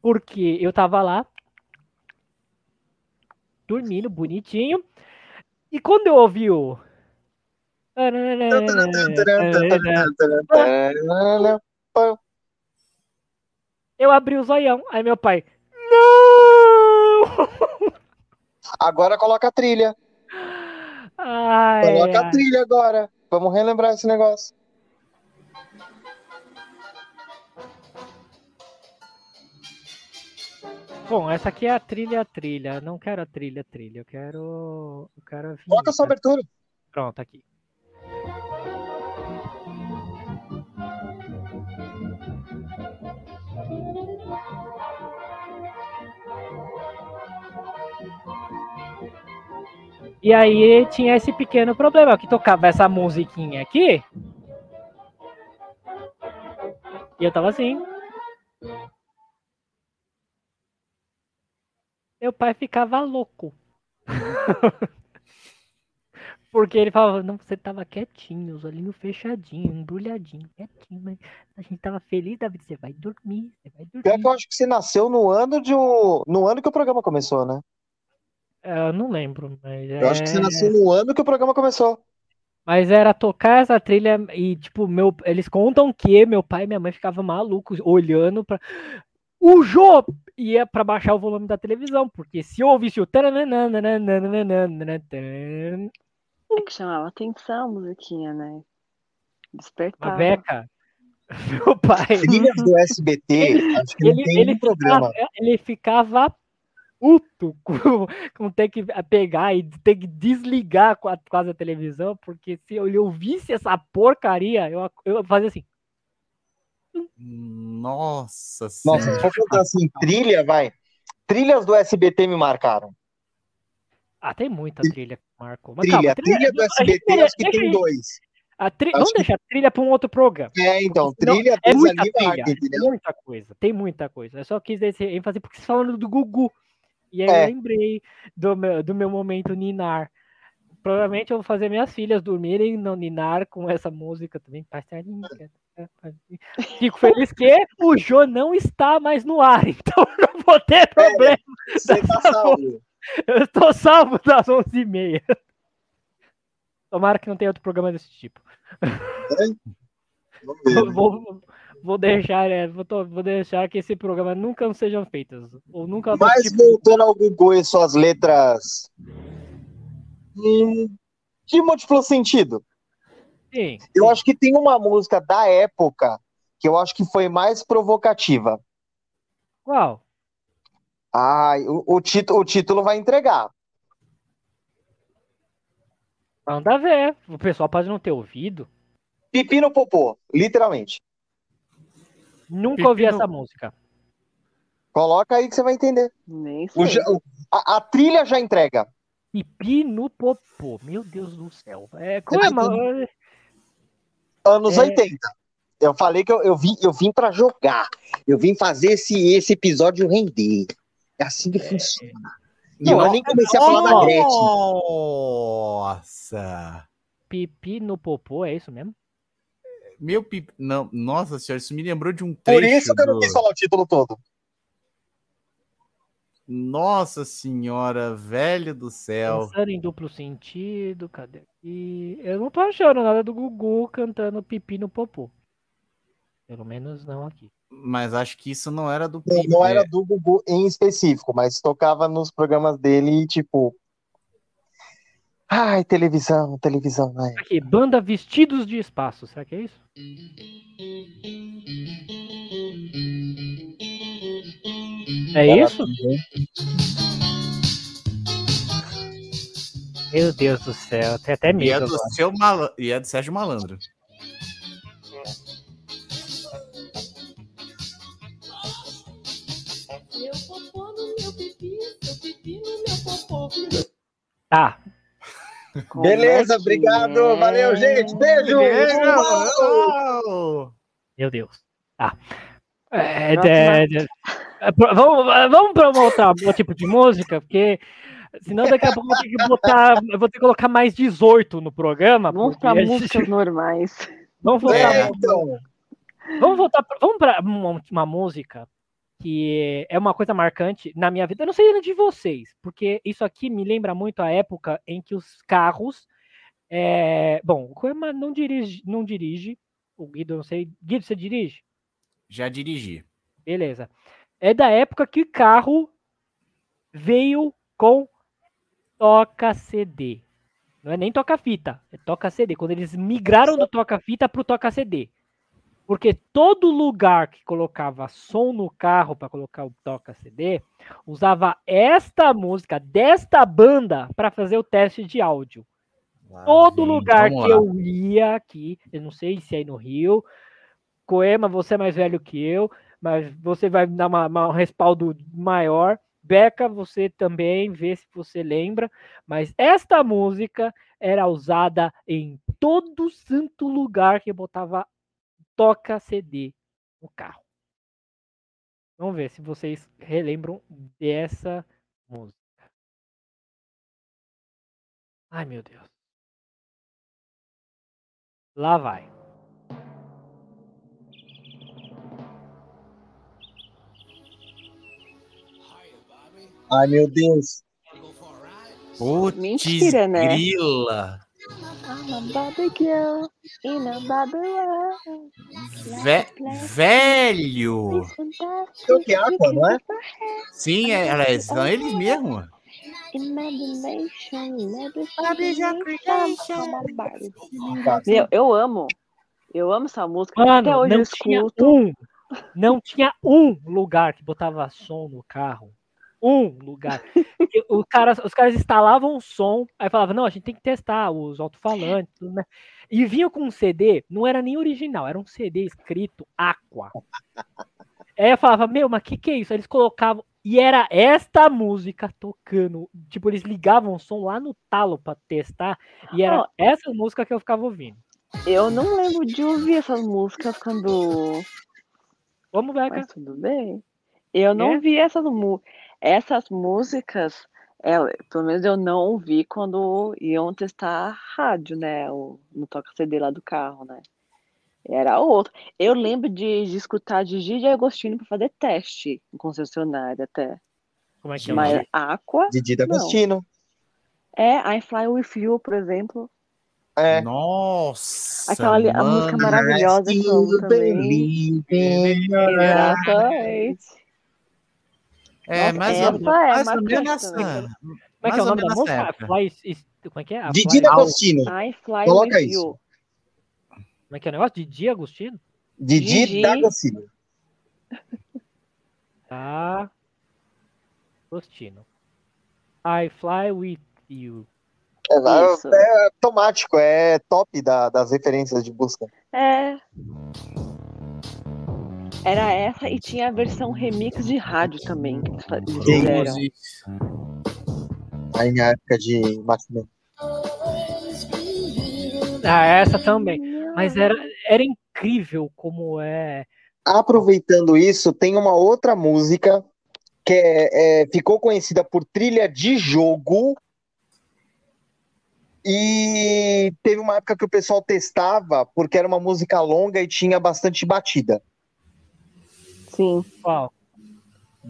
Porque eu tava lá, dormindo, bonitinho. E quando eu ouvi o. Eu abri o zoião. Aí meu pai, Agora coloca a trilha. Ai, coloca ai. a trilha agora. Vamos relembrar esse negócio. Bom, essa aqui é a trilha, a trilha. Não quero a trilha, a trilha. Eu quero. Eu quero a sua abertura. Pronto, aqui. E aí tinha esse pequeno problema, que tocava essa musiquinha aqui. E eu tava assim. Meu pai ficava louco. Porque ele falava, não, você tava quietinho, os olhinhos fechadinhos, embrulhadinho, quietinho, mas a gente tava feliz da vida, você vai dormir, você vai dormir. Pior que eu acho que você nasceu no ano de o, no ano que o programa começou, né? É, eu não lembro, mas. Eu acho que você é, nasceu no ano que o programa começou. Mas era tocar essa trilha e, tipo, meu, eles contam que meu pai e minha mãe ficavam malucos olhando para O Jô ia para baixar o volume da televisão, porque se eu ouvisse o. É que chamava atenção a musiquinha, né? Despertava. Beca, meu pai. Trilhas do SBT, ele, acho que ele, tem ele, programa. Ficava, ele ficava puto com, com ter que pegar e ter que desligar com a- quase a televisão, porque se ele ouvisse essa porcaria, eu, eu fazia assim. Nossa Nossa, senhora. se for contar assim, trilha, vai. Trilhas do SBT me marcaram. Ah, tem muita trilha que marcou. Mas Trilha, calma, trilha do a gente- SBT, acho que tem dois. A tri... Vamos que- deixar a trilha para um outro programa. É, então, trilha É muita ali trilha, marca, entendeu? muita coisa, tem muita coisa. Eu só quis dar esse ênfase porque você falando do Gugu. E aí É. eu lembrei do meu, do meu momento ninar. Provavelmente eu vou fazer minhas filhas dormirem no ninar com essa música também. Passarinho. Fico feliz que o Jô não está mais no ar, então eu não vou ter problema. Você tá salvo. Eu estou salvo das 11h30. Tomara que não tenha outro programa desse tipo. Vamos ver. Vou, vou- deixar, é, vou, to- vou deixar que esse programa nunca sejam feitos. Ou nunca Mas tipo, voltando ao Google e suas letras hum, de múltiplo sentido. sim, Eu acho que tem uma música da época que eu acho que foi mais provocativa. Qual? Ai, o, o, título, o título vai entregar. Manda ver. O pessoal pode não ter ouvido. Pipi no popô, literalmente. Nunca Pipi ouvi essa música. Coloca aí que você vai entender. Nem sei. o- a, a trilha já entrega. Pipi no popô. Meu Deus do céu. É, como é, vai ma- Anos É. 80. Eu falei que eu, eu vim, eu vim para jogar. Eu vim fazer esse, esse episódio render. É assim que funciona. E eu Não, nem comecei a falar da Gretchen. Nossa! Pipi no popô, é isso mesmo? Meu pip... Não, nossa senhora, isso me lembrou de um Por trecho isso que eu não do- quis falar o título todo. Nossa senhora, velho do céu. Pensando em duplo sentido, cadê aqui? Eu não tô achando nada do Gugu cantando pipi no popô. Pelo menos não aqui. Mas acho que isso não era do Não, não é- era do Gugu em específico, mas tocava nos programas dele, tipo. Ai, televisão, televisão, ai. Aqui, banda Vestidos de Espaço. Será que é isso? É isso? Meu Deus do céu, tem até E é medo. do, agora. seu mala... e é do Sérgio Malandro. Popô. Tá, Como Beleza, é que obrigado. é? Valeu, gente. Beijo. Beijo! meu Deus. Tá. É, é, é, é, pro- vamos, vamos para um outro tipo de música, porque Senão daqui a pouco eu vou ter que botar. Eu vou ter que colocar mais 18 no programa. Vamos porque pra a gente- músicas normais. Vamos voltar. É, então. Vamos voltar. Vamos pra uma, uma música que é uma coisa marcante na minha vida. Eu não sei de vocês, porque isso aqui me lembra muito a época em que os carros. é, Bom, o Coema não dirige, não dirige. O Guido, não sei. Guido, você dirige? Já dirigi. Beleza. É da época que o carro veio com toca CD. Não é nem toca fita, é toca CD. Quando eles migraram do toca fita pro toca CD. Porque todo lugar que colocava som no carro para colocar o toca CD usava esta música desta banda para fazer o teste de áudio. Todo vem, lugar que eu ia aqui, eu não sei se é aí no Rio, Coema, você é mais velho que eu, mas você vai dar uma- uma- um respaldo maior. Beca, você também, vê se você lembra. Mas esta música era usada em todo santo lugar que botava toca CD no carro. Vamos ver se vocês relembram dessa música. Ai, meu Deus. Lá vai. Ai, meu Deus. Putz, Mentira, né? grila. I'm a Barbie girl in a Barbie world. Ve- velho. Tô que Aqua, não é? Sim, é, era- são eles mesmo. Imagination, let it come on, Barbie. Meu, eu amo. Eu amo essa música. Até Mano, hoje eu não tinha escuto. um, não tinha um lugar que botava som no carro. Um lugar. O cara, os caras instalavam o som, aí falavam, não, a gente tem que testar os alto-falantes, né? E vinha com um CD, não era nem original, era um CD escrito Aqua. Aí eu falava, meu, mas que que é isso? Aí eles colocavam, e era esta música tocando, tipo, eles ligavam o som lá no talo pra testar, e era Ó. essa música que eu ficava ouvindo. Eu não lembro de ouvir essas músicas quando. Vamos ver, Mas tudo bem. Eu não É? vi essas, mu- essas músicas, é, pelo menos eu não ouvi quando iam testar a rádio, né? O, no toca CD lá do carro, né? Era outro. Eu lembro de, de escutar Gigi de Agostinho para fazer teste em concessionária até. Como é que é Mas? Aqua. Didi não. D'Agostino. É, I Fly With You, por exemplo. É. Nossa. Aquela ali- a música maravilhosa que eu também. Exatamente. É, Nossa, mais essa ou, é mais ou menos também. nessa. Como é que mais é o ou nome da menos música? como é que é? Didi D'Agostino. I Fly Coloca With isso. You. Como é que é o negócio? Didi Agostino? Didi Didi. D'Agostino. Tá. Agostino. I fly with you. É, Isso. é automático, é top da- das referências de busca. É. Era essa e tinha a versão remix de rádio também Sim. fizeram. Aí na época de Maximum. Ah, essa também. Mas era, era incrível como é. Aproveitando isso, tem uma outra música que é, é, ficou conhecida por trilha de jogo. E teve uma época que o pessoal testava porque era uma música longa e tinha bastante batida. Sim. Qual?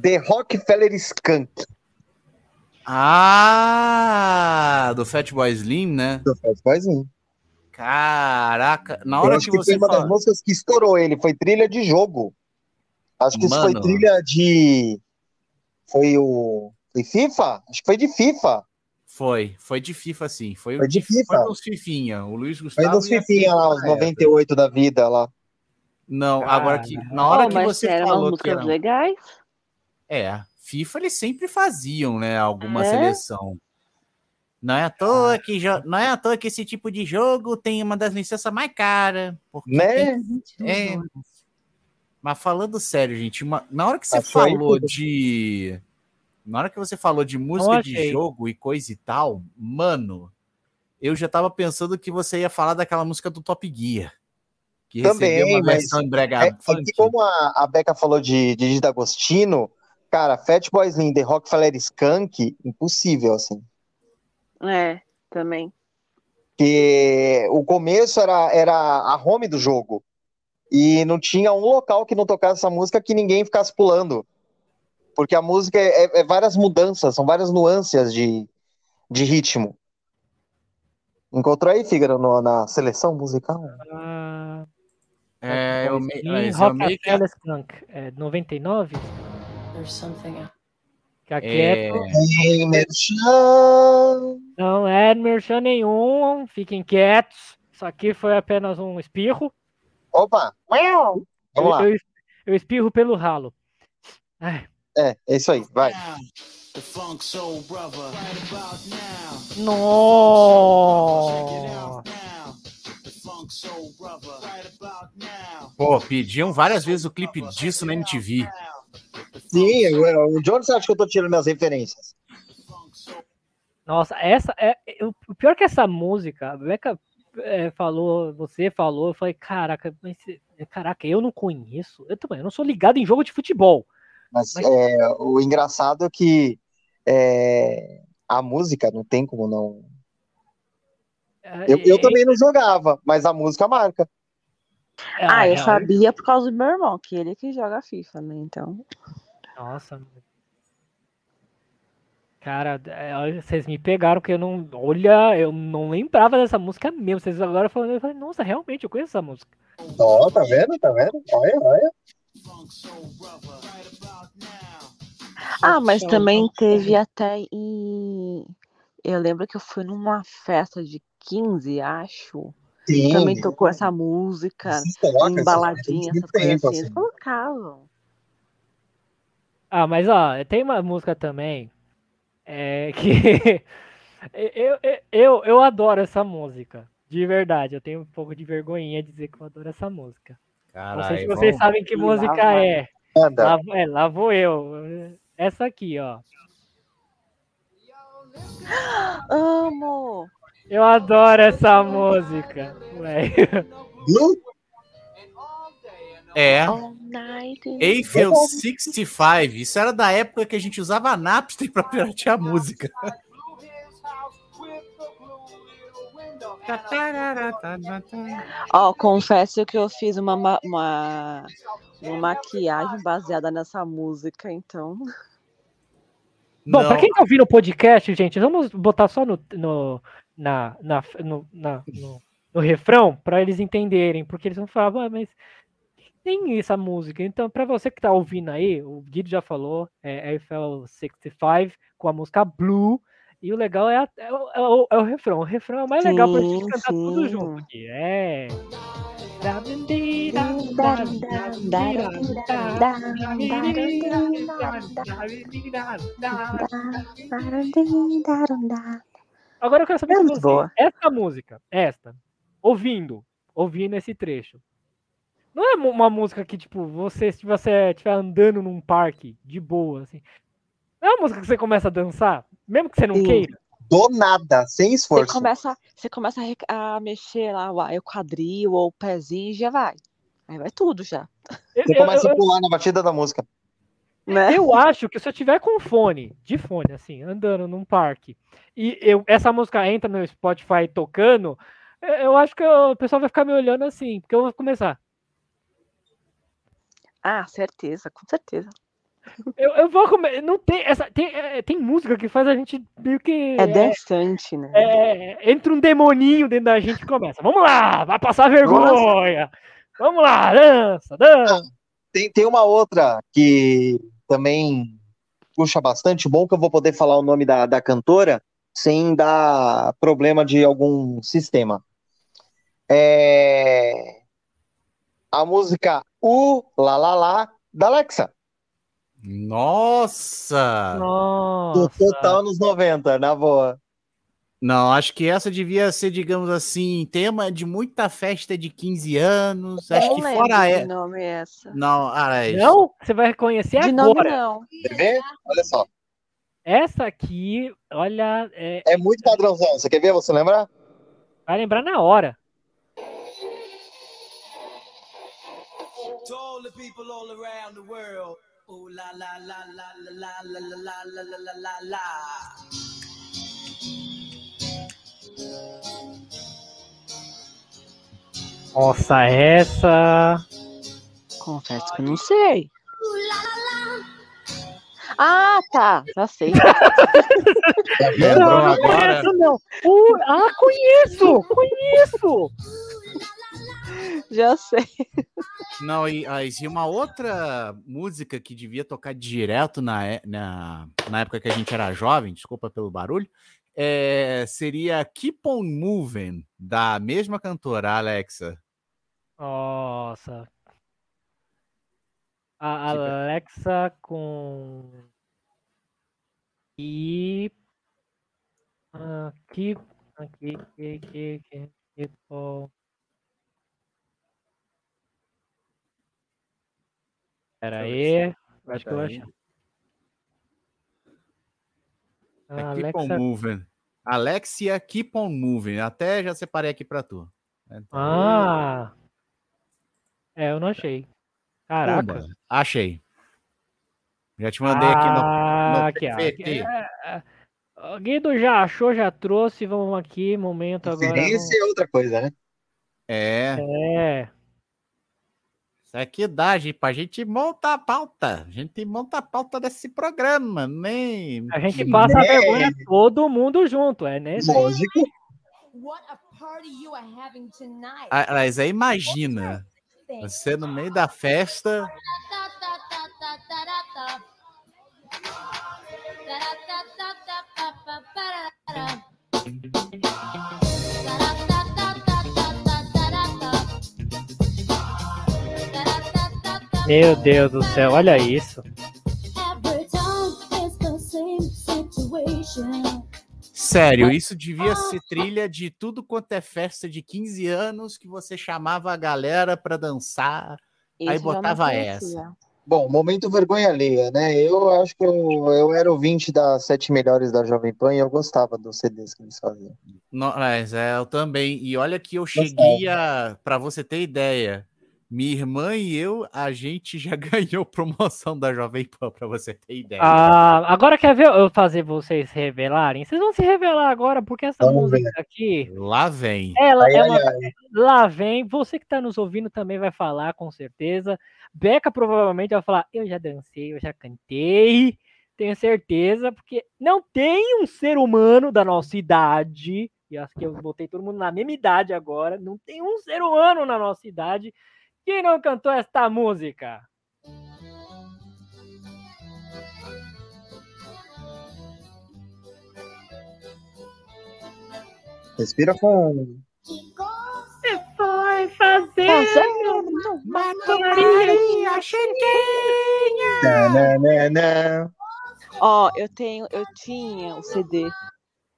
The Rockefeller Skunk. Ah, do Fatboy Slim, né? Do Fatboy Slim. Caraca, na Eu hora acho que que, você foi uma das fala... músicas que estourou ele, foi trilha de jogo. Acho que isso foi Mano. trilha de. Foi o. Foi FIFA? Acho que foi de FIFA. Foi, foi de FIFA sim. Foi, Foi de FIFA. Foi dos Fifinha. O Luiz Foi Gustavo. dos e a Fifinha lá, os na época. 98 da vida lá. Não, agora que na Oh, hora que mas você eram falou que músicas era... legais. É, FIFA eles sempre faziam, né, alguma É? seleção. Não é à toa que jo- não é à toa que esse tipo de jogo tem uma das licenças mais caras, porque Né? tem- é. Mas falando sério, gente, uma- na hora que você Achou aí falou tudo. de na hora que você falou de música de jogo e coisa e tal, mano, eu já tava pensando que você ia falar daquela música do Top Gear. Que Também, recebeu uma mas versão embrega É, é que como a, a Beca falou de, de Didi D'Agostino, Cara, Fat Boy Slim, The Rockefeller Skunk, impossível, assim. É, também. Porque o começo era, era a home do jogo. E não tinha um local que não tocasse essa música que ninguém ficasse pulando. Porque a música é, é- é várias mudanças, são várias nuances de, de ritmo. Encontrou aí, Fígaro, no- na seleção musical? Ah, É, eu, me, e é, esse eu meio que- Rockefeller Skunk, é 99? There's something Que aqui é... é, merchan. Não é merchan nenhum, fiquem quietos. Isso aqui foi apenas um espirro. Opa! Vamos lá. Eu, eu, eu espirro pelo ralo. Ai, É, é isso aí, vai. The Funk Soul Brother. Right about now. Nossa! Pô, pediam várias vezes o clipe disso na MTV. Sim, eu- de onde você acha que eu tô tirando minhas referências? Nossa, essa é. é- O o pior que essa música, a Beca é, falou, você falou, eu falei, caraca, mas, caraca, eu não conheço. Eu também, eu não sou ligado em jogo de futebol. Mas, Mas- é, o engraçado é que é, a música não tem como não. É, Eu, eu é- também não jogava, mas a música marca. é, Ah, eu é, sabia por causa do meu irmão, que ele que joga FIFA, né? Então. Nossa. Cara, é, vocês me pegaram que eu não. Olha, eu não lembrava dessa música mesmo. Vocês agora falando, eu falei, nossa, realmente, eu conheço essa música. Ó, tá vendo? Tá vendo? Olha, olha. Ah, mas também teve até em. Eu lembro que eu fui numa festa de 15, acho. Sim. Também tocou essa música, Vocês colocam em essas baladinha, coisas assim. Eles assim. colocavam. Ah, mas ó, tem uma música também é, que eu, eu, eu, eu adoro essa música. De verdade, eu tenho um pouco de vergonhinha de dizer que eu adoro essa música. Não sei se vocês vamos- sabem que Lá música vai. é. Lá, é, lá vou eu. Essa aqui, ó. Amo! Eu adoro essa música. Blue? É, All night. Eiffel 65. Isso era da época que a gente usava Napster pra piratear música. Ó, confesso que eu fiz uma, ma- uma, uma maquiagem baseada nessa música, então. Bom, pra quem tá ouvindo o podcast, gente, vamos botar só no, no, na, na, no, na- no, no refrão pra eles entenderem, porque eles vão falar, "Ué, mas tem essa música. Então, pra você que tá ouvindo aí, o Guido já falou, é Eiffel 65 com a música Blue. E o legal é, a- é o, é o- é o refrão. O refrão é o mais legal pra gente Sim, cantar tudo sim. junto aqui. É. Agora eu quero saber de você. Essa música, esta, ouvindo, ouvindo esse trecho. Não é uma música que, tipo, você, se você estiver andando num parque, de boa, assim. Não é uma música que você começa a dançar, mesmo que você não Sim. queira. Do nada, sem Você esforço. começa, você começa a, a mexer lá uai, o quadril ou o pezinho e já vai. Aí vai tudo já. Eu, Você eu- começa eu- a pular na batida da música. Né? eu acho que se eu tiver com fone, de fone, assim, andando num parque, e eu, essa música entra no Spotify tocando, eu, eu acho que o pessoal vai ficar me olhando assim, porque eu vou começar. Ah, certeza, com certeza. Eu, eu vou comer. Não tem. Essa, tem, é, tem música que faz a gente meio que. É dançante, né? é, entra um demoninho dentro da gente e começa. Vamos lá, vai passar vergonha. Vamos lá, dança, dança. Tem, tem uma outra que também puxa bastante, bom que eu vou poder falar o nome da, da cantora sem dar problema de algum sistema. É a música U La La La da Alexa, Nossa! do Nossa. total nos 90, na boa. Não, acho que essa devia ser, digamos assim, tema de muita festa de 15 anos. Acho que fora é. nome essa. Não, Não? Você vai reconhecer De nome agora. não. Quer ver? Olha só. Essa aqui, olha, é, É muito padrãozão. Você quer ver? Você lembra? vai lembrar na hora. To all the people all around the world, Oh la la la la la la la la la la la la la. Nossa, essa. Confesso que não sei. Ah, tá. Já sei. Não, não conheço, não. Uh, ah, conheço! Conheço! Já sei. Não, e, ah, e uma outra música que devia tocar direto na, é- na, na época que a gente era jovem, desculpa pelo barulho, é, seria Keep On Moving, da mesma cantora, a Alexa. Nossa. A Alexa com. E. Aqui. Aqui. Aqui. Aqui. Aqui. aqui ó. Pera aí. Acho que eu acho. É Keep On. Moving. Alexia Keep On Moving. Até já separei aqui pra tu. Então, Ah! É, eu não achei. Caraca. Pumba, achei. Já te mandei aqui no, Ah, no aqui, ó. PPT. É, é, O Guido já achou, já trouxe. Vamos aqui, momento agora. Referência é outra coisa, né? É, É. isso aqui dá, gente, pra gente montar a pauta. A gente monta a pauta desse programa, né? A gente passa a É. vergonha todo mundo junto, é nesse. Lógico. A. Ah, Mas aí imagina, você no meio da festa, Meu Deus do céu, olha isso. Every time it's the same situation. sério, isso devia ser trilha de tudo quanto é festa de 15 anos que você chamava a galera pra dançar. Aí já não botava conhecia. Bom, momento vergonha alheia, né? Eu acho que eu, eu era ouvinte das sete melhores da Jovem Pan e eu gostava dos CDs que eles faziam. Não, mas é, eu também. E olha que eu cheguei a. Pra você ter ideia, minha irmã e eu, a gente já ganhou promoção da Jovem Pan, pra você ter ideia. Ah, agora quer ver eu fazer vocês revelarem? Vocês vão se revelar agora, porque essa Vamos música aqui, Lá vem. ela Ai, é ai, ai. Lá vem, você que tá nos ouvindo também vai falar, com certeza. Beca provavelmente vai falar: Eu já dancei, eu já cantei, tenho certeza, porque não tem um ser humano da nossa idade, e acho que eu botei todo mundo na mesma idade agora, não tem um ser humano na nossa idade que não cantou esta música. Respira com. Você foi fazer Maria Chiquinha! Tananana. Ó, eu tenho, eu tinha o CD.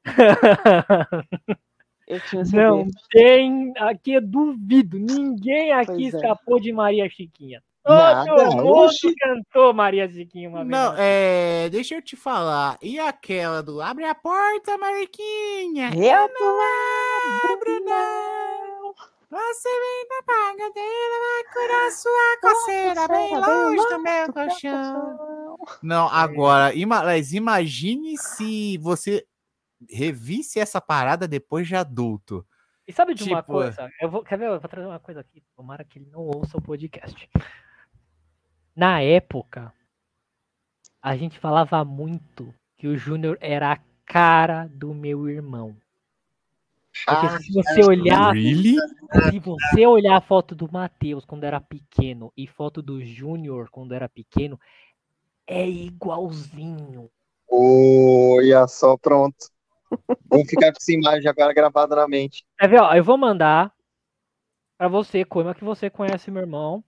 Eu tinha CD. Não tem, aqui eu duvido, ninguém aqui Pois é. escapou de Maria Chiquinha. Nada, Todo mundo cantou Maria Chiquinha uma vez. Não, na é. Deixa eu te falar. E aquela do Abre a porta, Mariquinha? Eu não abro, não. Você vem na pagadeira, vai curar sua coceira bem longe do meu colchão. Não, agora, ima- mas imagine se você revisse essa parada depois de adulto. E sabe de uma Tipo, coisa? Eu vou, quer ver? Eu vou trazer uma coisa aqui. Tomara que ele não ouça o podcast. Na época, a gente falava muito que o Júnior era a cara do meu irmão. Porque Ah, se você olhar, Really? se você olhar a foto do Matheus quando era pequeno e foto do Júnior quando era pequeno, é igualzinho. Olha só, pronto. Vou ficar com essa imagem agora gravada na mente. Quer ver, ó, eu vou mandar pra você, como é que você conhece meu irmão.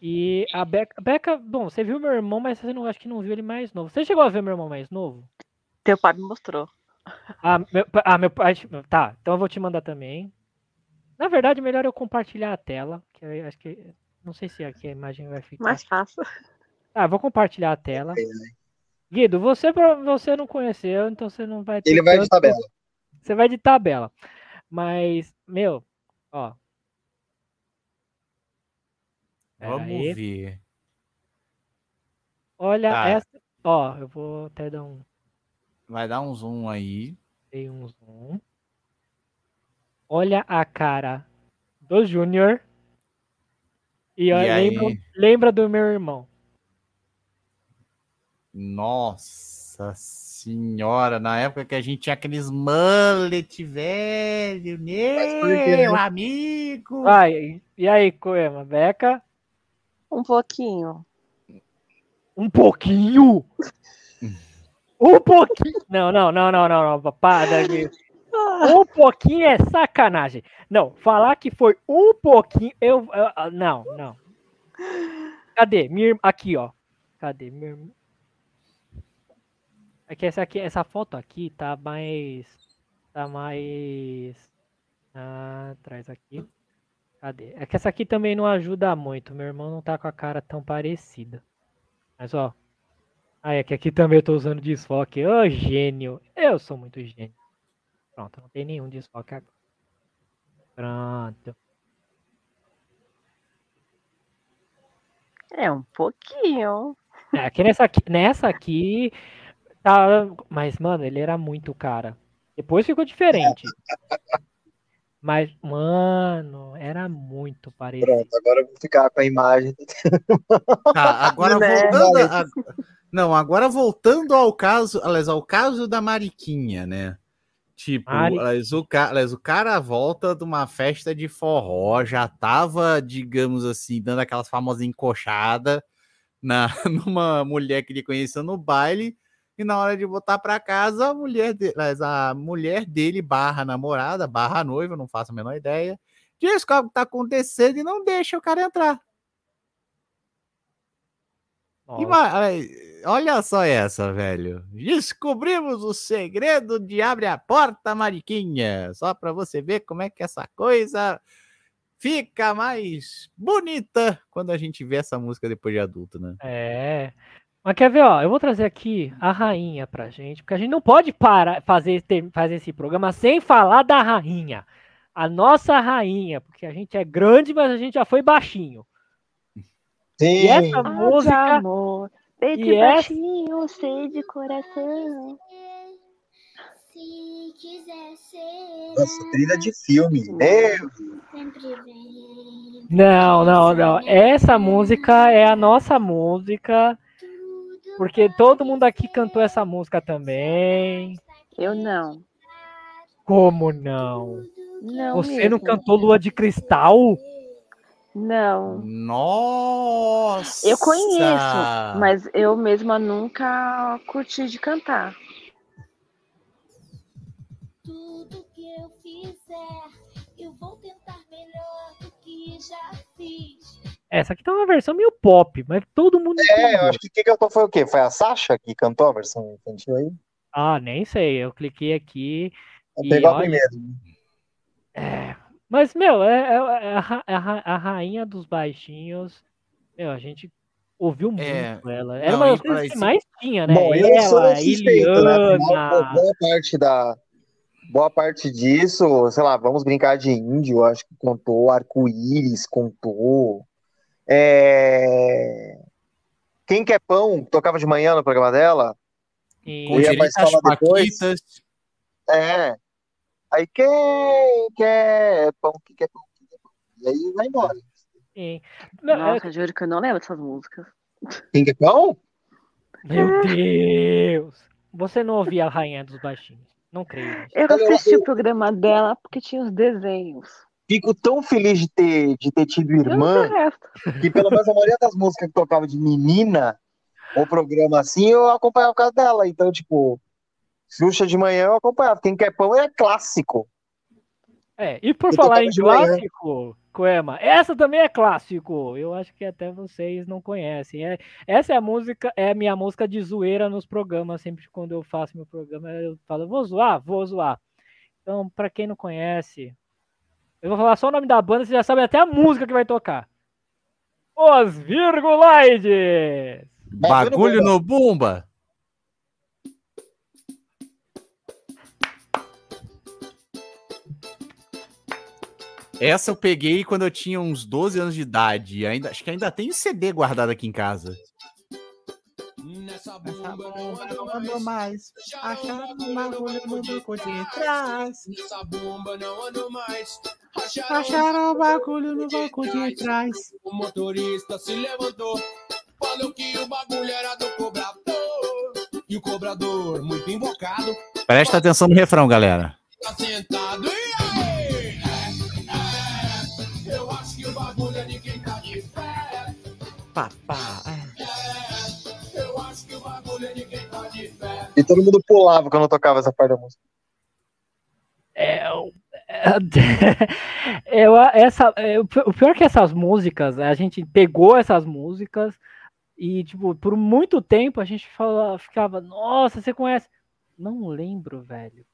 E a Beca, Beca, bom, você viu meu irmão, mas você não acho que não viu ele mais novo. Você chegou a ver meu irmão mais novo? Teu pai me mostrou. Ah, meu, ah, meu pai. Tá, então eu vou te mandar também. Na verdade, melhor eu compartilhar a tela, que eu acho que não sei se aqui a imagem vai ficar. Mais fácil. Ah, eu vou compartilhar a tela. Guido, você você não conheceu, então você não vai ter Ele vai de tanto- tabela. Você vai de tabela. Mas, meu, ó. Pera Vamos aí. ver. Olha Tá. essa. Ó, eu vou até dar um, Vai dar um zoom aí. dei um zoom. Olha a cara do Júnior. E, E aí? lembra, lembra do meu irmão. Nossa senhora, na época que a gente tinha aqueles mullet velho, meu amigo. Vai, e aí, Coema? Beca? Um pouquinho. Um pouquinho? Um pouquinho? Não, não, não, não, não, não. Para daqui. Um pouquinho é sacanagem. Não, falar que foi um pouquinho, eu. eu- ah, não, não. Cadê? Minha. Aqui, ó. Cadê? Minha? É que essa, aqui, essa foto aqui tá mais. Tá mais. Ah, atrás aqui. Cadê? É que essa aqui também não ajuda muito. Meu irmão não tá com a cara tão parecida. Mas, ó. Ah, é que aqui também eu tô usando desfoque. Ô, gênio. Eu sou muito gênio. Pronto, não tem nenhum desfoque agora. Pronto. É um pouquinho. É, aqui nessa aqui, nessa aqui tá, mas mano, ele era muito cara. Depois ficou diferente. Mas, mano, era muito parecido. Pronto, agora eu vou ficar com a imagem. Tá, agora Né? voltando. a- Não, agora voltando ao caso, aliás, ao caso da Mariquinha, né? Tipo, Mari- aliás, o, aliás, o cara volta de uma festa de forró, já tava, digamos assim, dando aquelas famosas encoxadas na, numa mulher que ele conheceu no baile, e na hora de voltar pra casa, a mulher, de, a mulher dele barra namorada, barra noiva, não faço a menor ideia, descobre o que tá acontecendo e não deixa o cara entrar. Olha só essa, velho. Descobrimos o segredo de abre a porta, Mariquinha. Só pra você ver como é que essa coisa fica mais bonita quando a gente vê essa música depois de adulto, né? É. Mas quer ver, ó, eu vou trazer aqui a rainha pra gente, porque a gente não pode parar fazer ter- fazer esse programa sem falar da rainha. A nossa rainha, porque a gente é grande, mas a gente já foi baixinho. Sim, E essa Ah, de música, amor. Peito E essa- baixinho, sei de coração. Se quiser ser. nossa, trilha de filme. Meu, Sempre vem. não, não, não. Essa música é a nossa música, porque todo mundo aqui cantou essa música também. Eu não. Como não? Não Você não mesmo. cantou Lua de Cristal? Não. Nossa! Eu conheço, mas eu mesma nunca curti de cantar. Tudo que eu fizer, eu vou tentar melhor do que já fiz. Essa aqui tá uma versão meio pop, mas todo mundo é, eu acho que quem cantou foi o quê? Foi a Sasha que cantou a versão infantil aí? Ah, nem sei. Eu cliquei aqui. E Pegou a olha- primeira. É, mas, meu, é, é- é a, é a a rainha dos baixinhos. Meu, a gente ouviu muito É, ela. Era não, uma das coisas que isso- mais tinha, né? Bom, eu sou suspeito, né? Afinal, Iliana. boa parte da. Boa parte disso, sei lá, vamos brincar de índio, acho que contou, arco-íris contou. É... Quem quer pão, tocava de manhã no programa dela? E- Com ia direito pra às escola depois. paquitas. É. Aí quem quer pão, quem quer pão, quem quer pão. E aí vai embora. e- Não, é- Nossa, juro que eu não lembro dessas músicas. Quem quer pão? meu Deus! Você não ouvia a rainha dos baixinhos? Não creio. Eu assisti o programa dela porque tinha os desenhos. Fico tão feliz de ter, de ter tido irmã, que pelo menos a maioria das músicas que tocava de menina, ou programa assim, eu acompanhava por causa dela. Então, tipo, Xuxa de manhã eu acompanhava. Quem quer pão é clássico. É, e por Eu falar em clássico, Coema, essa também é clássico. Eu acho que até vocês não conhecem. É, essa é a música, é a minha música de zoeira nos programas. Sempre quando eu faço meu programa, eu falo, vou zoar, vou zoar. Então, pra quem não conhece, eu vou falar só o nome da banda, você já sabe até a música que vai tocar. Os Virguloides! Bagulho no Bumba. Essa eu peguei quando eu tinha uns 12 anos de idade. Ainda, acho que ainda tem CD guardado aqui em casa. Essa bomba não andou mais. Acharam um bagulho no banco de trás. Nessa bomba não ando mais. Acharam o bagulho no banco de trás. O motorista se levantou. Falou que o bagulho era do cobrador. E o cobrador, muito invocado, Presta atenção no refrão, galera. tá sentado. E aí? É, é, eu acho que o bagulho é de quem tá de pé. Papá. Eu acho que o bagulho é de quem tá de pé. E todo mundo pulava quando tocava essa parte da música. É, o- é, eu, essa, é, o pi- o pior é que essas músicas, a gente pegou essas músicas e, tipo, por muito tempo a gente fala, ficava, nossa, você conhece? Não lembro, velho.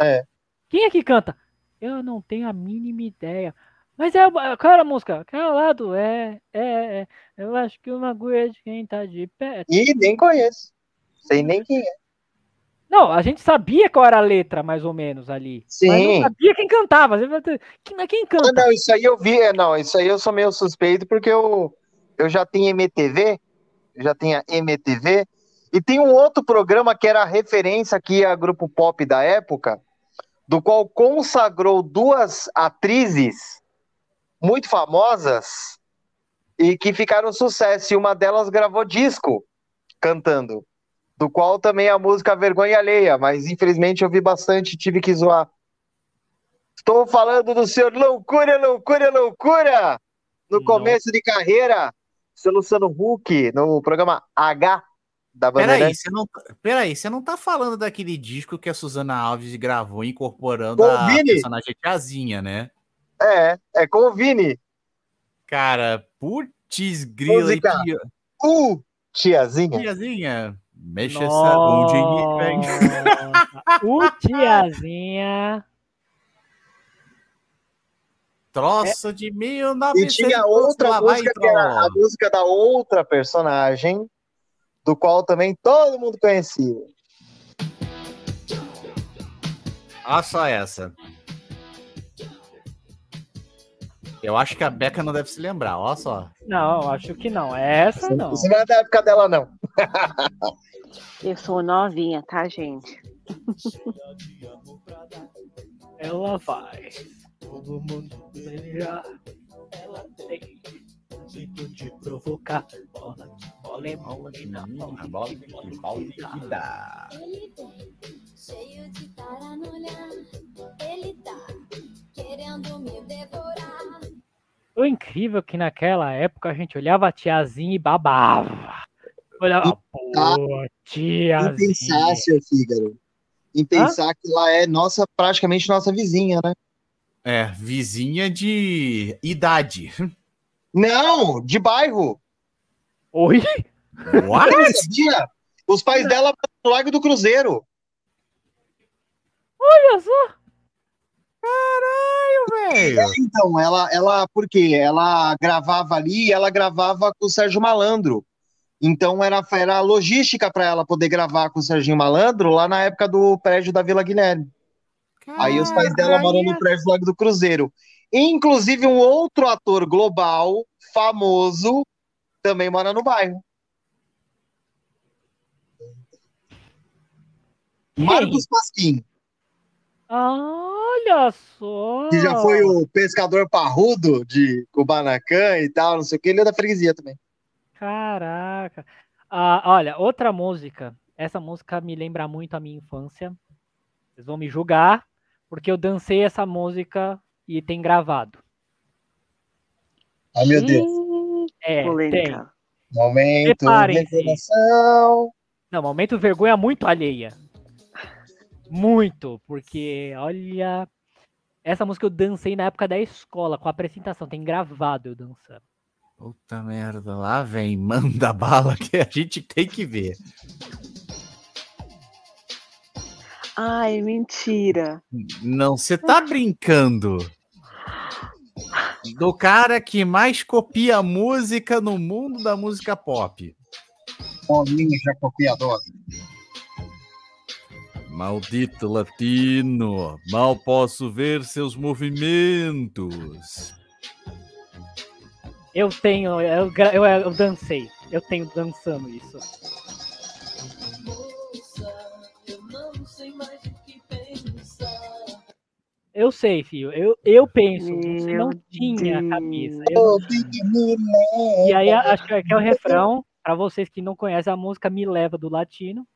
É. Quem é que canta? Eu não tenho a mínima ideia. Mas é, o- qual era a música? Aquela lá do é, é, é. Eu acho que uma agulha de quem tá de pé. E nem conheço. Sei nem quem é. Não, a gente sabia qual era a letra, mais ou menos, ali. Mas não Sim. sabia quem cantava. Quem, quem canta? não, isso aí eu vi. É, não, isso aí eu sou meio suspeito porque eu, eu já tinha MTV, já tinha MTV, e tem um outro programa que era referência aqui a grupo pop da época, do qual consagrou duas atrizes muito famosas e que ficaram sucesso, e uma delas gravou disco cantando, do qual também a música Vergonha Alheia, mas infelizmente eu vi bastante, tive que zoar. Estou falando do senhor Loucura, Loucura, Loucura! No Não. começo de carreira, seu Luciano Huck, no programa H da Peraí, Bandeirante. você não, tá- peraí, você não tá falando daquele disco que a Suzana Alves gravou incorporando a personagem Tiazinha, né? É, é com o Vini. Cara, putz grila e Música. tia- Uh, tiazinha. Tiazinha. Mexa essa bunda em mim, vem. Nossa, O tiazinha. Troço de E 1900 tinha outra música que era a música da outra personagem, do qual também todo mundo conhecia. Olha só essa. Eu acho que a Beca não deve se lembrar, olha só. Não, acho que não. Essa não. Isso não é da época dela, não. Eu sou novinha, tá, gente? Ela vai. Todo mundo beijar. Ela tem jeito de provocar. Bola, bola é bola de dar. A bola balde que dá. Ele vem, cheio de tara no olhar. Ele tá querendo me devorar. O incrível é que naquela época a gente olhava a tiazinha e babava. Olhava, pô, Em tiazinha. pensar, seu Fígaro. Em pensar que ela é nossa, praticamente nossa vizinha, né? É, vizinha de idade. Não, de bairro. Oi? What? Os pais dela moram no Lago do Cruzeiro. Olha só. velho? Então, ela, ela, por quê? Ela gravava ali e ela gravava com o Sérgio Malandro. Então era, era logística para ela poder gravar com o Serginho Malandro lá na época do prédio da Vila Guilherme. Aí os pais dela moram no prédio do Lago do Cruzeiro. Inclusive, um outro ator global, famoso, também mora no bairro. Marcos Pasquim, Olha só. que já foi o pescador parrudo de Kubanacan e tal, não sei o que, ele é da freguesia também. Caraca. Ah, olha, outra música. Essa música me lembra muito a minha infância. Vocês vão me julgar, porque eu dancei essa música e tem gravado. Ai, meu Deus. É, tem. Momento, revelação. Não, momento vergonha muito alheia. Muito, porque olha, essa música eu dancei na época da escola, com a apresentação, tem gravado eu dançando. Puta merda, lá vem, manda bala que a gente tem que ver. Ai, mentira. Não, você tá brincando. Do cara que mais copia música no mundo da música pop. Paulinho já copiador. Maldito latino, mal posso ver seus movimentos. Eu tenho, eu, eu, eu dancei. Eu tenho dançando isso. Eu sei, filho. Eu, eu penso, você não tinha a camisa. Eu... E aí, acho que é, aqui é o refrão, para vocês que não conhecem a música, me leva do latino.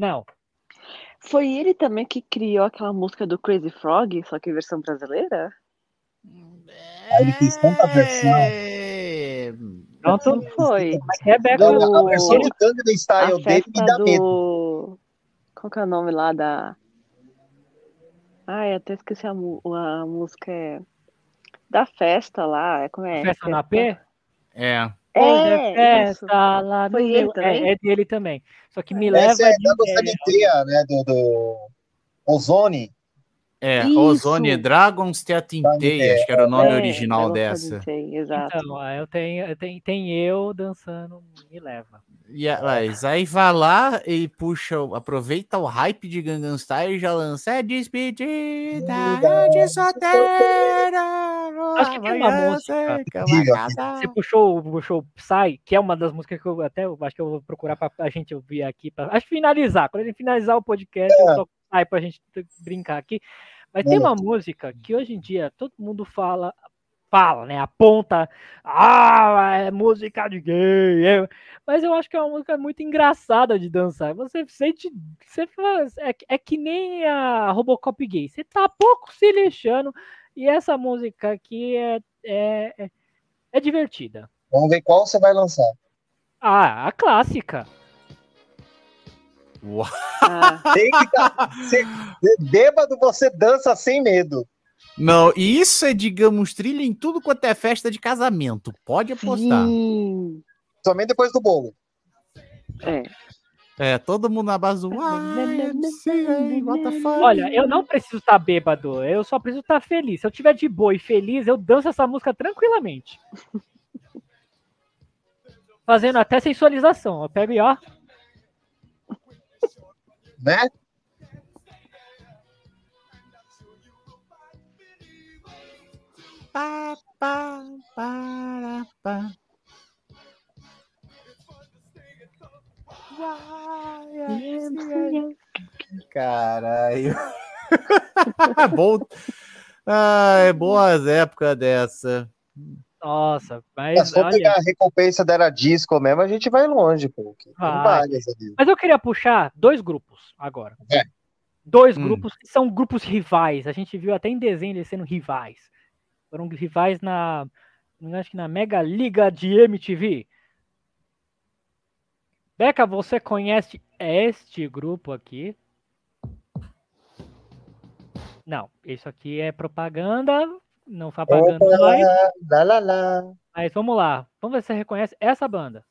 Não. Foi ele também que criou aquela música do Crazy Frog, só que versão brasileira? Aí ele fez tanta versão. É... Pronto. Não foi. Mas Rebeca. Do- A versão de Gangnam A Style dele me festa dá medo. do. Qual que é o nome lá da. Ai, até esqueci a, mu- a música. É... Da festa lá. é Como é? Festa na P? é. É É, isso. festa lá no Foi ele meu- também? É, é dele também. Só que me leva Essa é de da do é, Sanitea, né? Do, do Ozone. É, Isso. Ozone Dragons Teatintei, acho que era o nome É, original dessa. Quest, Exato. Então, eu tenho, eu tenho, tem eu dançando, me leva. E aí vai lá e puxa, aproveita o hype de Gangnam Style e já lança é despedida de solteira. Acho que tem uma música. Você puxou, puxou o Psy, que é uma das músicas que eu até eu acho que eu vou procurar pra, a gente ouvir aqui. Pra, acho que finalizar. Quando ele finalizar o podcast, eu toco Psy pra gente brincar aqui. Mas tem uma música que hoje em dia todo mundo fala, fala, né? Aponta, ah, é música de gay. é- Mas eu acho que é uma música muito engraçada de dançar. Você sente, você faz, é, é que nem a Robocop gay. Você tá pouco se lixando. E essa música aqui é, é, é, é divertida. Vamos ver qual você vai lançar. Ah, a clássica. Uau. Ah, Tem que tá, cê- bêbado, você dança sem medo. Não, e isso é, digamos, trilha em tudo quanto é festa de casamento. Pode apostar. sim. Somente depois do bolo. É. É, todo mundo na base do? Olha, eu não preciso estar bêbado, eu só preciso estar feliz. Se eu tiver de boa e feliz, eu danço essa música tranquilamente. Fazendo até sensualização. Eu pego e ó. Né? Pá, pá, para, pá. Caralho. Bom. Ah, é boas épocas dessa. Nossa, mas se for olha. pegar a recompensa da era disco mesmo, a gente vai longe, pô. Ali. Mas eu queria puxar dois grupos agora. É. Dois Hum. grupos que são grupos rivais. A gente viu até em desenho eles sendo rivais. Foram rivais na. Acho que na Mega Liga de MTV. Beca, você conhece este grupo aqui? Não, isso aqui é propaganda. Não propaganda Opa, mais. lá, lá, lá. Mas vamos lá. Vamos ver se você reconhece essa banda.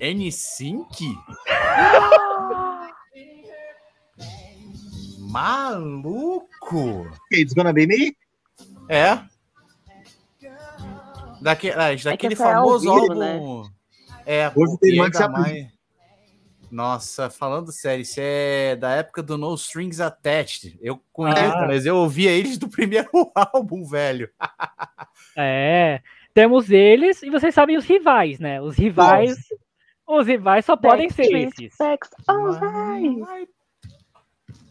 N5? Maluco! It's gonna be me? É. Daque, ah, daquele É que essa é famoso vivo, álbum. É, Hoje tem mais que se. Nossa, falando sério, isso é da época do No Strings Attached. Eu conheço, Ah. mas eu ouvia eles do primeiro álbum, velho. É, temos eles e vocês sabem os rivais, né? Os rivais, os rivais só podem ser esses. Backs, alright.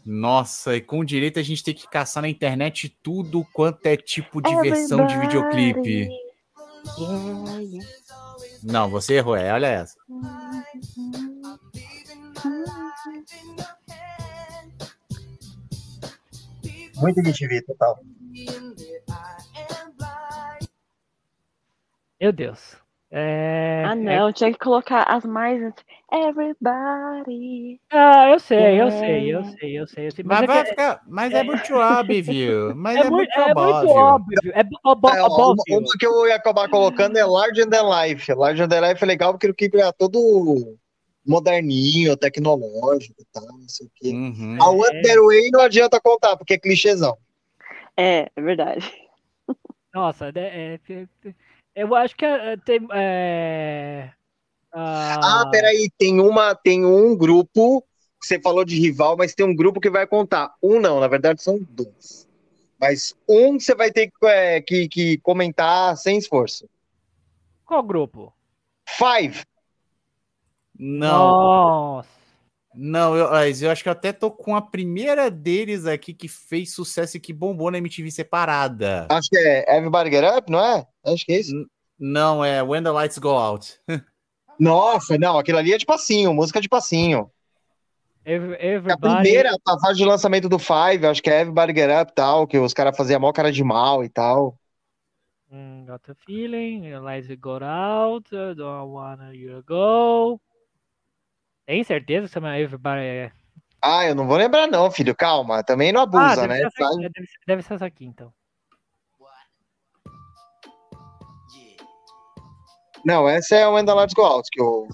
Nossa, e com direito a gente tem que caçar na internet tudo quanto é tipo de versão de videoclipe. Yeah, yeah. Não, você errou, é, olha essa. Muito MTV, total. Meu Deus. É, Ah, não, tinha que colocar as mais. Everybody. Ah, eu sei, eu sei, eu sei, eu sei. eu sei. Mas, é vai que ficar, mas é muito óbvio. Mas é, é, muito, é muito óbvio. óbvio. É É, óbvio. uma que eu ia acabar colocando é Larger Than Life. Larger Than Life é legal porque o clipe é todo moderninho, tecnológico e tal, não sei o quê. Uhum. A Way não adianta contar, porque é clichêzão. É, é verdade. Nossa, é, é- é- eu acho que é, tem. É, Ah, ah, peraí, tem uma, tem um grupo, que você falou de rival, mas tem um grupo que vai contar. Um não, na verdade são dois. Mas um você vai ter que, é, que, que comentar sem esforço. Qual grupo? Five. Não, Nossa. Não, eu, mas eu acho que eu até tô com a primeira deles aqui que fez sucesso e que bombou na MTV separada. Acho que é Everybody Get Up, não é? Acho que é isso. Não, é When the Lights Go Out. Nossa, não, aquilo ali é de passinho, música de passinho. A Everybody. primeira, a fase de lançamento do Five, acho que é Everybody Get Up e tal, que os caras faziam mó cara de mal e tal. Hum, got a feeling, lights got out, don't wanna you go. Tem certeza que chama Everybody? é- Ah, eu não vou lembrar não, filho, calma, também não Ah, abusa, deve, né? ser aqui, Sai- deve, ser, deve ser essa aqui, então. Não, essa é o When the Lights Go Out, que eu...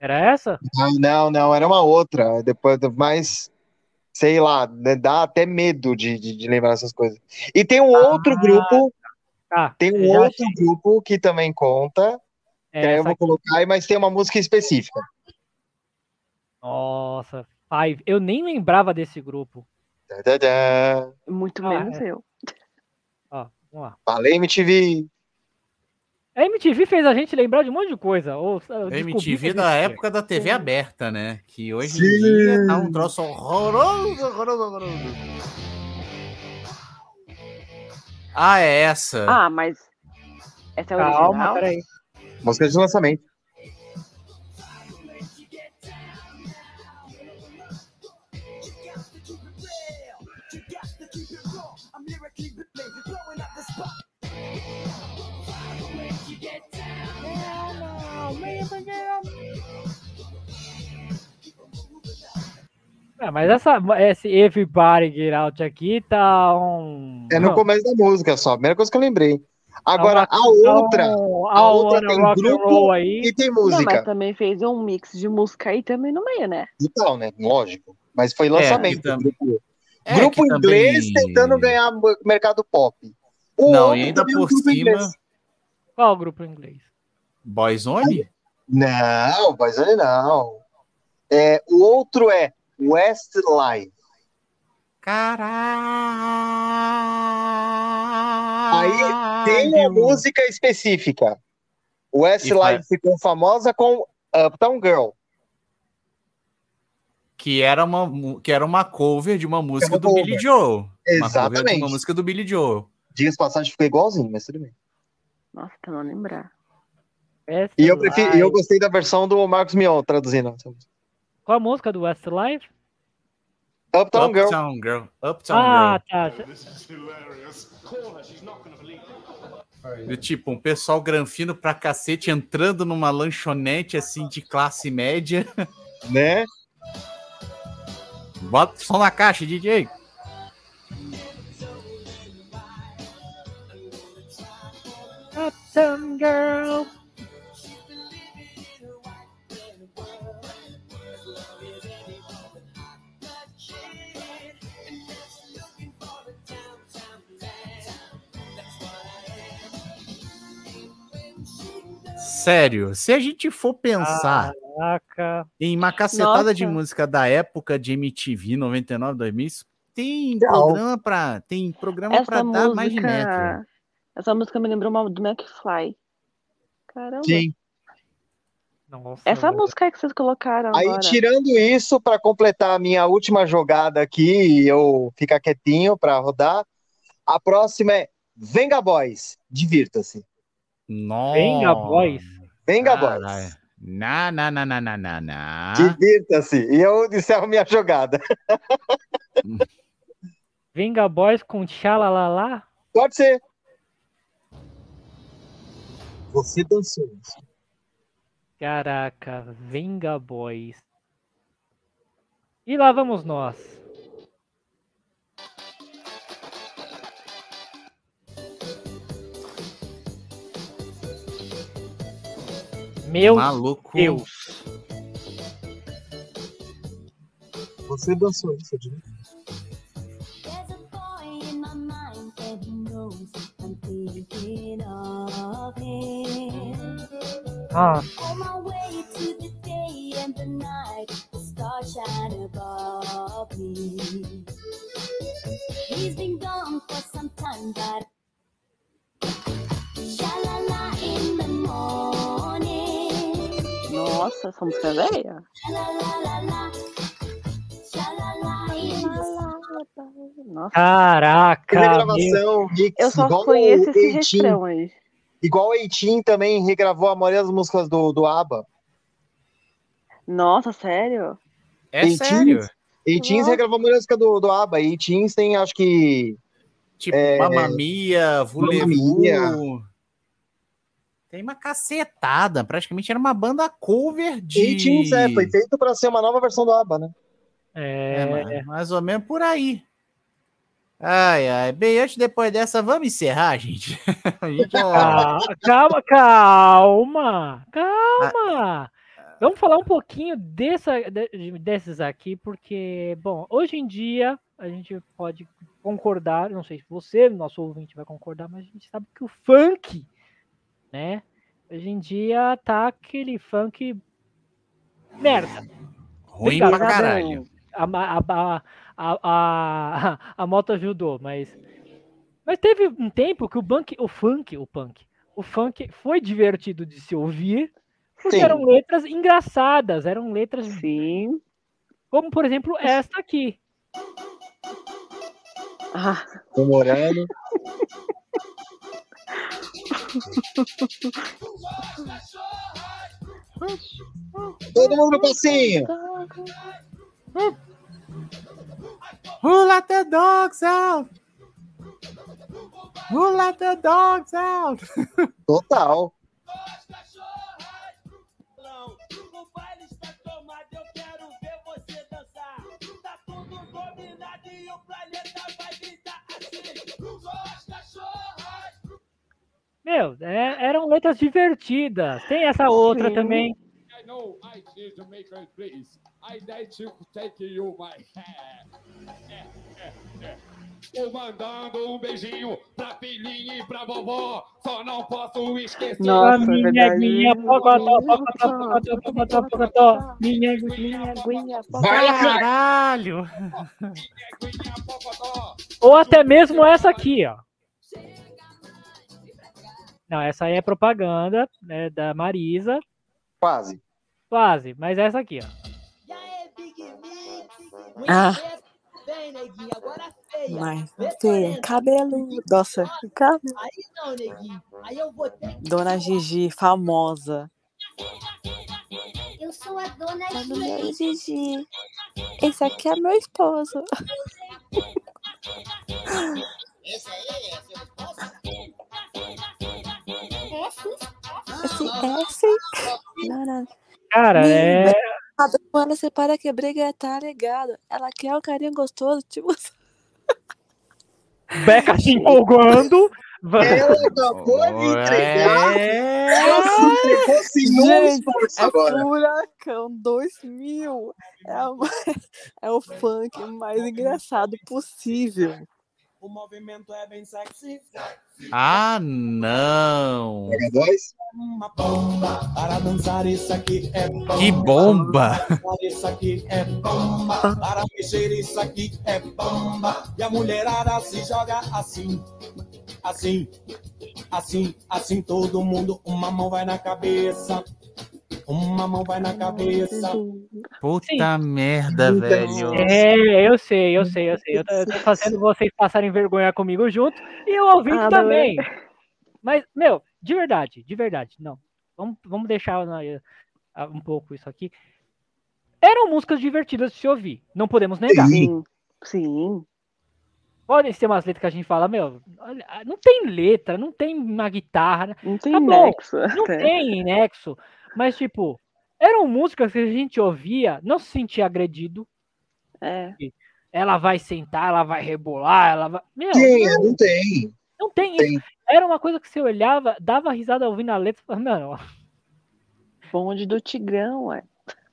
Era essa? Ah, não, não, era uma outra. Depois, mas sei lá, né, dá até medo de, de, de lembrar essas coisas. E tem um outro Ah, grupo, Ah, tem um outro grupo que também conta, é que aí eu vou aqui. colocar, aí, mas tem uma música específica. Nossa, Five. Eu nem lembrava desse grupo. Muito Ah, menos é. eu. Ó, vamos lá. Falei MTV. A MTV fez a gente lembrar de um monte de coisa. Ou, A MTV da época da TV aberta, né? Que hoje Sim. em dia tá um troço horroroso, horroroso, horroroso. Ah, é essa. Ah, mas. Essa é a Calma, original? peraí. Música de lançamento. Ah, mas essa, esse Everybody Get Out aqui tá um. É no começo da música só, a primeira coisa que eu lembrei. Agora, tá a outra, a a outra tem Rock and grupo Roll aí. e tem Não, mas música. também fez um mix de música aí também no meio, né? Então, né? Lógico. Mas foi lançamento. que tam- grupo É, grupo que também- inglês tentando ganhar mercado pop. O Não, e ainda é por cima, inglês. Qual o grupo inglês? Boyzone? Não, ele não. É, o outro é Westlife. Caralho! Aí Tem uma música específica. Westlife ficou famosa com Uptown Girl. Que era uma, que era uma cover de uma música uma do cover. Billy Joel. Uma cover de Exatamente. uma música do Billy Joel. Dias passagem ficou igualzinho, mas tudo bem. Nossa, pra não lembrar. E eu, prefiro, eu gostei da versão do Marcos Mion traduzindo. Qual a música do Westlife? Uptown Girl. Uptown Girl. Uptown Ah, tá. Girl. E, tipo, um pessoal granfino pra cacete entrando numa lanchonete assim de classe média. Né? Bota som na caixa, DJ. Uptown Girl. Sério, se a gente for pensar Caraca. em uma cacetada Nossa. de música da época de MTV 99, 2000, isso tem Não. programa pra tem programa pra Essa dar mais de metro. música. Essa música me lembrou uma do McFly. Caramba. Sim. Nossa, Essa música aí que vocês colocaram Aí, agora. tirando isso, para completar a minha última jogada aqui e eu ficar quietinho para rodar, a próxima é Venga Boys. Divirta-se. Nossa. Venga Boys. Venga Caralho. Boys. Na, na, na, na, na, na, na. Divirta-se. E eu encerro minha jogada. Venga Boys com Tchalalala? Pode ser. Você dançou. Caraca, Venga Boys. E lá vamos nós. And the night, the stars shine above me. He's been gone for some time, but Nossa, essa música é velha? Nossa, caraca. Regravação, mix, eu só igual conheço o esse refrão aí. Igual o Eighteen também regravou a maioria das músicas do, do ABBA. Nossa, sério? É Eighteen? sério. Nossa. regravou a maioria das músicas do, do ABBA. Eighteens tem, acho que... Tipo, É, Mamma Mia, Mamma Mia. Volevo. Tem uma cacetada. Praticamente era uma banda cover de. Eighteens, é, foi feito pra ser uma nova versão do ABBA, né? É, É, mano, mais ou menos por aí. Ai, ai. Bem, antes depois dessa, vamos encerrar, gente. A gente Calma, calma, calma, calma. Vamos falar um pouquinho dessa, de- desses aqui, porque, bom, hoje em dia a gente pode concordar, não sei se você, nosso ouvinte, vai concordar, mas a gente sabe que o funk, né, hoje em dia tá aquele funk merda. Ruim Obrigado, pra caralho. A, a, a, a, a, a moto ajudou, mas. Mas teve um tempo que o, punk, o funk, o punk, o funk foi divertido de se ouvir, porque Sim. eram letras engraçadas, eram letras Sim. como, por exemplo, esta aqui. Ah, Comemorando. Todo mundo no passinho. Who let the dogs out? Who let the dogs out? Total. Meu, é- eram letras divertidas. Tem essa outra Sim. também. I know I need to make a please. I need to take you my hair. É, é, é. Tô mandando um beijinho pra filhinha e pra vovó. Só não posso esquecer. Nossa, minha verdade. aguinha, pocotó, pocotó, pocotó, pocotó, pocotó. Minha aguinha. minha aguinha, Vai lá, craque. Caralho! Pocotó. Ou até mesmo essa aqui, ó. Não, essa aí é propaganda né, da Marisa. Quase. Quase, mas essa aqui, ó. E aí, Big Mix? Ah. Vem, neguinho, agora feia. Mas, feia, cabelo. Nossa, que cabelo. Aí não, neguinho. Aí eu vou ter que. Dona Gigi, famosa. Eu sou a dona Dona Gigi. Gigi. Esse aqui é meu esposo. Esse aí é seu esposo? É sim. Esse é sim. Não, não. Cara, é. Cada semana você para que a briga tá ligado. Ela quer o carinho gostoso, tipo. Beca se empolgando. Ela acabou de entregar. É... Ela se entregou sem Gente, esforço É agora. Furacão 2000. É, a ma- é o funk mais engraçado possível. O movimento é bem sexy. Ah, não. Mega Boys? Uma bomba. Para dançar isso aqui é bomba. Que bomba. Para isso aqui é bomba. Para mexer isso aqui é bomba. E a mulherada se joga assim. Assim. Assim, assim, todo mundo. Uma mão vai na cabeça. Uma mão vai na cabeça. Puta merda, Então, velho. É, eu sei, eu sei, eu sei. Eu tô, eu tô fazendo vocês passarem vergonha comigo junto e o ouvinte Ah, também. Mas, meu, de verdade, de verdade, não. Vamos, vamos deixar. ah, um pouco isso aqui. Eram músicas divertidas de se ouvir, não podemos negar. Sim. Sim. Podem ser umas letras que a gente fala, meu, não tem letra, não tem uma guitarra, Não tem Tá nexo. não tem nexo, mas tipo, eram músicas que a gente ouvia, não se sentia agredido. É. Ela vai sentar, ela vai rebolar, ela vai. Meu, Tem, não, não tem. não tem isso. Tem. Era uma coisa que você olhava, dava risada ouvindo a letra e falava, mano, Bonde do Tigrão, ué.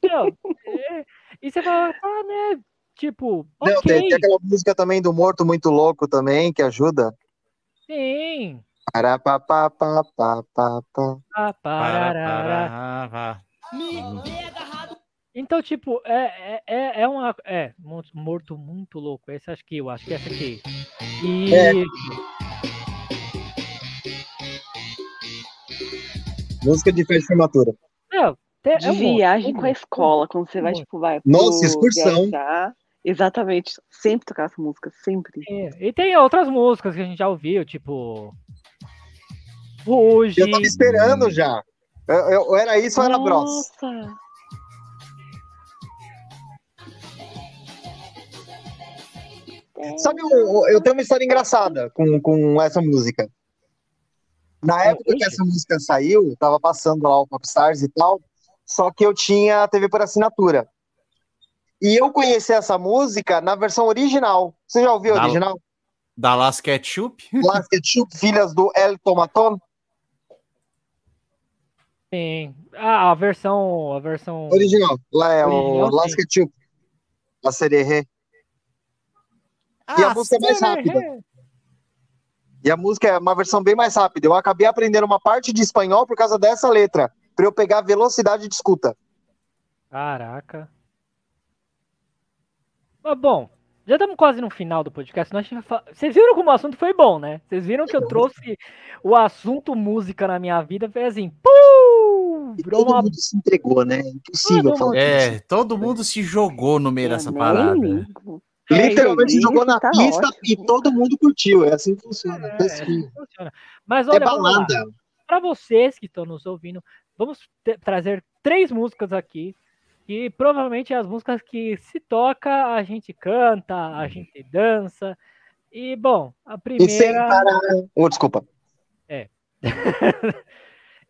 meu, é- e você fala, ah, né? Tipo, Não, tem, tem aquela música também do Morto Muito Louco também, que ajuda. sim. Então, tipo, é, é, é- é uma. É, mo- morto muito louco. Esse acho que eu acho que essa aqui. E. É. Música de festa de formatura. Meu, te- De é viagem um com a escola, quando você vai, tipo, vai Nossa, excursão. viajar. Exatamente. Sempre tocar essa música, sempre. É, E tem outras músicas que a gente já ouviu, tipo. Hoje. Eu tava esperando já. Eu, eu- era isso ou era Bros? Nossa! Sabe, eu, eu tenho uma história engraçada com, com essa música. Na época que essa música saiu, tava passando lá o Popstars e tal, só que eu tinha TV por assinatura. E eu conheci essa música na versão original. Você já ouviu a Da- original? Da Las Ketchup? Las Ketchup, Filhas do El Tomaton? Sim. Ah, a versão. A versão. Original. Lá é o Original, Las sim. Ketchup. La Sererê. E a música é mais rápida. E a música é uma versão bem mais rápida. Eu acabei aprendendo uma parte de espanhol por causa dessa letra, pra eu pegar a velocidade de escuta. Caraca. Mas bom, já estamos quase no final do podcast. a fa- Vocês viram como o assunto foi bom, né? Vocês viram que eu trouxe o assunto música na minha vida, foi assim, pum! E Virou todo uma mundo se entregou, né? Impossível Todo falar mundo- É, todo mundo se jogou no meio É, dessa parada. ligo. Literalmente É, jogou na tá pista ótimo. e todo mundo curtiu. É assim que funciona. É, É, assim. funciona. Mas é olha, balada. Para vocês que estão nos ouvindo, vamos trazer três músicas aqui. E provavelmente as músicas que se toca, a gente canta, a gente dança. E, bom, a E sem primeira. parar. Oh, desculpa. É.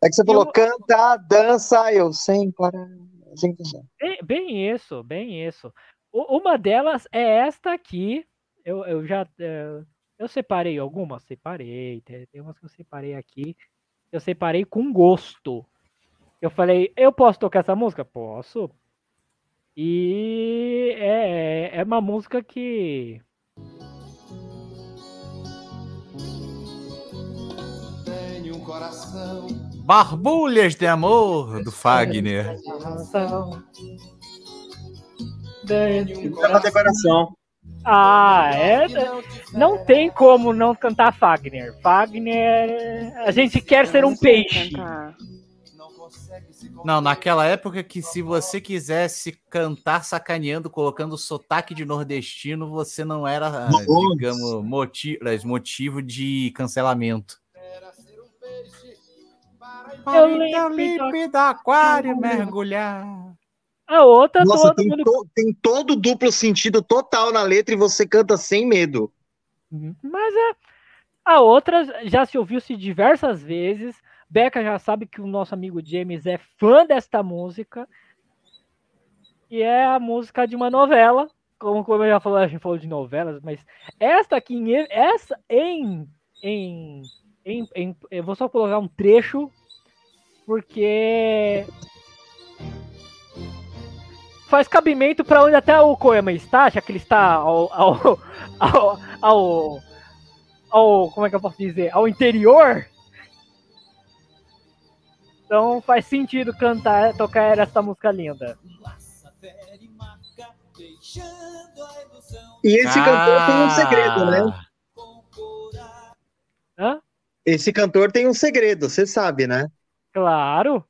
É que você falou, canta, dança, eu sem parar. Sem parar. Bem, bem isso, bem isso. U- Uma delas é esta aqui. Eu, eu já. eh, Eu separei algumas? Separei. Tem, tem umas que eu separei aqui. Eu separei com gosto. Eu falei, eu posso tocar essa música? Posso. E é, é- é uma música que. Tenho um coração. Barbulhas de amor do Fagner. É uma decoração. Ah, é. Não tem como não cantar Fagner. Fagner. A gente quer ser um peixe. Não, naquela época que se você quisesse cantar sacaneando, colocando sotaque de nordestino, você não era, digamos, motivo, motivo de cancelamento. Eu Então, lembro. límpido aquário mergulhar. A outra, Nossa, todo tem, mundo. to- tem todo duplo sentido total na letra e você canta sem medo. Mas é. A outra já se ouviu-se diversas vezes. Beca já sabe que o nosso amigo James é fã desta música. E é a música de uma novela. Como, como eu já falei, a gente falou de novelas, mas esta aqui, essa em, em, em, em- Eu vou só colocar um trecho, porque. Faz cabimento para onde até o Koema está, já que ele está ao, ao, ao, ao, ao- como é que eu posso dizer, ao interior. Então faz sentido cantar, tocar essa música linda. E esse cantor tem um segredo, né? Hã? Esse cantor tem um segredo, você sabe, né? Claro.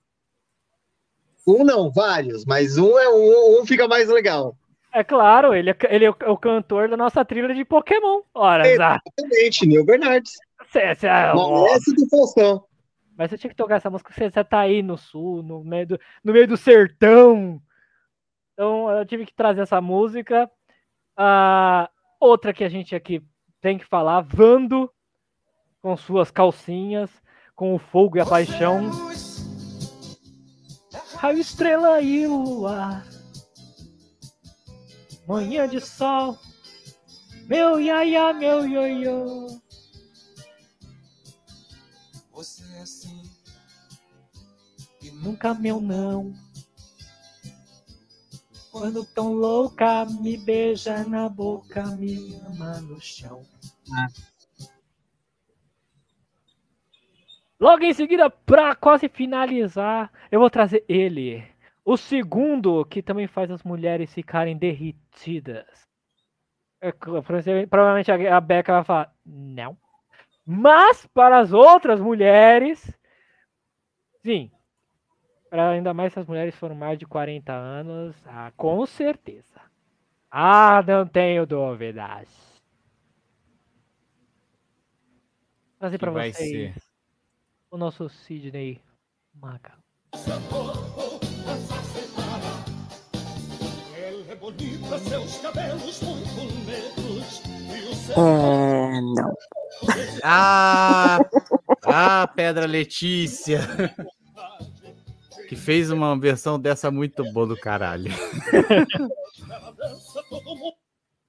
Um não, vários, mas um é um, um fica mais legal. É claro, ele é, ele é o, é o cantor da nossa trilha de Pokémon. Ora, Exatamente, Neil Bernardes. cê, cê, é do Faustão. Mas você tinha que tocar essa música, você, você tá aí no sul, no meio, do, no meio do sertão. Então eu tive que trazer essa música. Ah, outra que a gente aqui tem que falar, Vando, com suas calcinhas, com o fogo e a paixão. Raio, estrela e luar. Manhã de sol. Meu iaia, meu ioiô. Você é assim. E Nunca meu não. Quando tão louca, me beija na boca, me ama no chão. Logo em seguida, pra quase finalizar, eu vou trazer ele. O segundo que também faz as mulheres ficarem derretidas. É, Provavelmente a Becca vai falar, não. Mas para as outras mulheres, sim. Para ainda mais se as mulheres foram mais de 40 anos, ah, com certeza. Ah, não tenho dúvidas. Trazer para vocês ser. O nosso Sidney Maga. É. E É, não. Ah, ah, Pedra Letícia. Que fez uma versão dessa muito boa do caralho.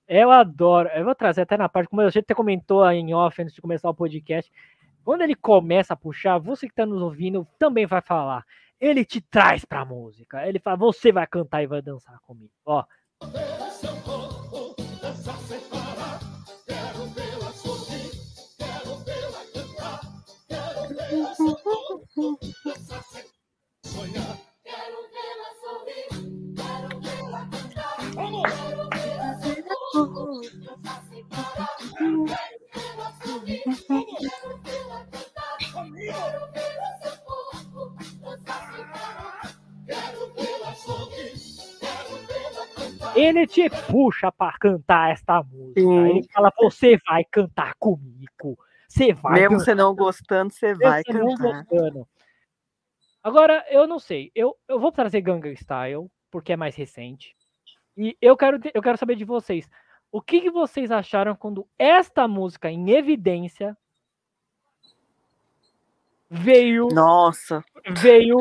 Eu adoro. Eu vou trazer até na parte, como a gente até comentou em off antes de começar o podcast. Quando ele começa a puxar, você que está nos ouvindo também vai falar. Ele te traz pra música. Ele fala, você vai cantar e vai dançar comigo. Ó, Quero ele te puxa pra cantar esta música. Sim. Ele fala, você vai cantar comigo. Você vai Mesmo você não gostando, você vai cantar. gostando. Agora, eu não sei. Eu, eu vou trazer Gangnam Style, porque é mais recente. E eu quero, eu quero saber de vocês. O que, que vocês acharam quando esta música, em evidência, veio Nossa, veio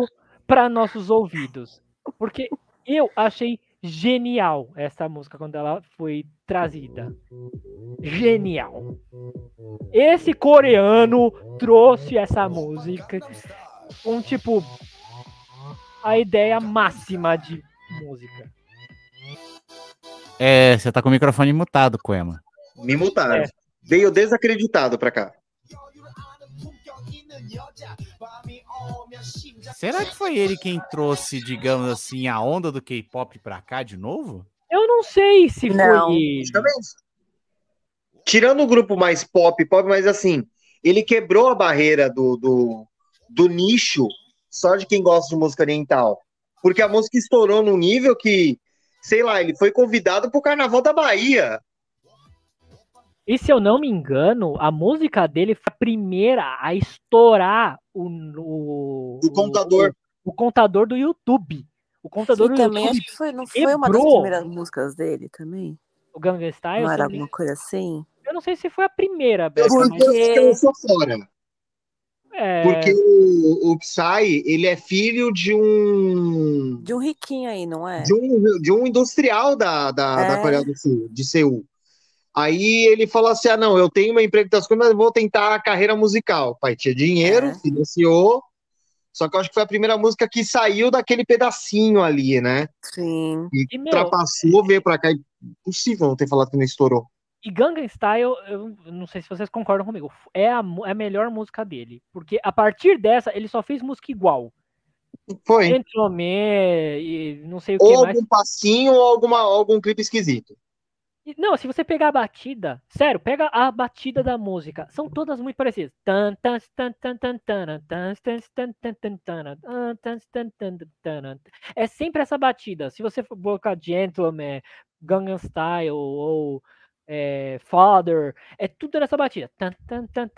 para nossos ouvidos? Porque eu achei genial essa música quando ela foi trazida. Genial. Esse coreano trouxe essa música com tipo a ideia máxima de música. É, você tá com o microfone mutado, Coema. Me mutaram. É. Veio desacreditado pra cá. Será que foi ele quem trouxe, digamos assim, a onda do K-pop pra cá de novo? Eu não sei se Não. foi. Justamente. Tirando o grupo mais pop, pop, mas assim, ele quebrou a barreira do, do, do nicho só de quem gosta de música oriental. Porque a música estourou num nível que, sei lá, ele foi convidado pro Carnaval da Bahia. E se eu não me engano, a música dele foi a primeira a estourar o, o, O contador. O, o contador do YouTube. O contador e do também YouTube, acho que foi, não foi uma das quebrou. primeiras músicas dele também? o Gangnam Style, Não era alguma coisa assim? eu não sei se foi a primeira, Beca, Eu, mas eu, eu sou fora. é, Porque o, o Psy, ele é filho de um. De um riquinho aí, não é? de um, de um industrial da, da, da É. Coreia do Sul, de Seul. Aí ele falou assim: ah, não, eu tenho meu emprego das coisas, mas vou tentar a carreira musical. O pai tinha dinheiro, É. financiou. Só que eu acho que foi a primeira música que saiu daquele pedacinho ali, né? Sim. E, E, meu, ultrapassou, veio pra cá. Impossível não ter falado que não estourou. E Gangnam Style, eu não sei se vocês concordam comigo, é a, é a melhor música dele. Porque a partir dessa, ele só fez música igual. Foi. Gentleman e não sei o que Ou mais. algum passinho ou alguma, algum clipe esquisito. Não, se você pegar a batida, sério, pega a batida da música, são todas muito parecidas. É sempre essa batida. Se você for colocar Gentleman, Gangnam Style ou é, Father, é tudo nessa batida. Tan, tan, tan.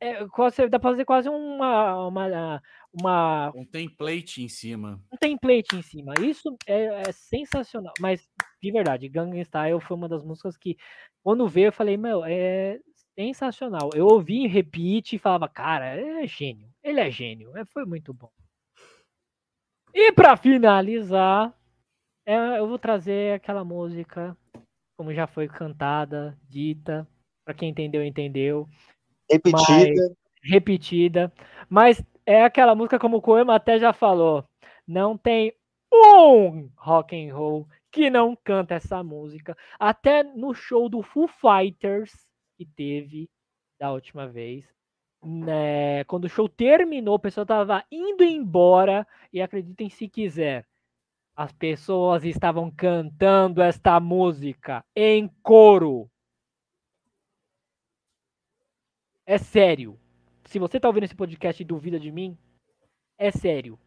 É, quase, dá pra fazer quase uma, uma, uma, Um template em cima. um template em cima. Isso é, é sensacional. Mas, de verdade, Gangnam Style foi uma das músicas que, quando veio, eu falei, meu, é sensacional. Eu ouvi em repeat e falava, cara, é gênio. Ele é gênio. É, foi muito bom. E pra finalizar, é, eu vou trazer aquela música, como já foi cantada, dita. Pra quem entendeu, entendeu Repetida. repetida, mas é aquela música como o Koema até já falou, não tem um rock and roll que não canta essa música. Até no show do Foo Fighters que teve da última vez, né, quando o show terminou, o pessoal tava indo embora e acreditem se quiser, as pessoas estavam cantando esta música em coro. É sério. Se você tá ouvindo esse podcast e duvida de mim, é sério.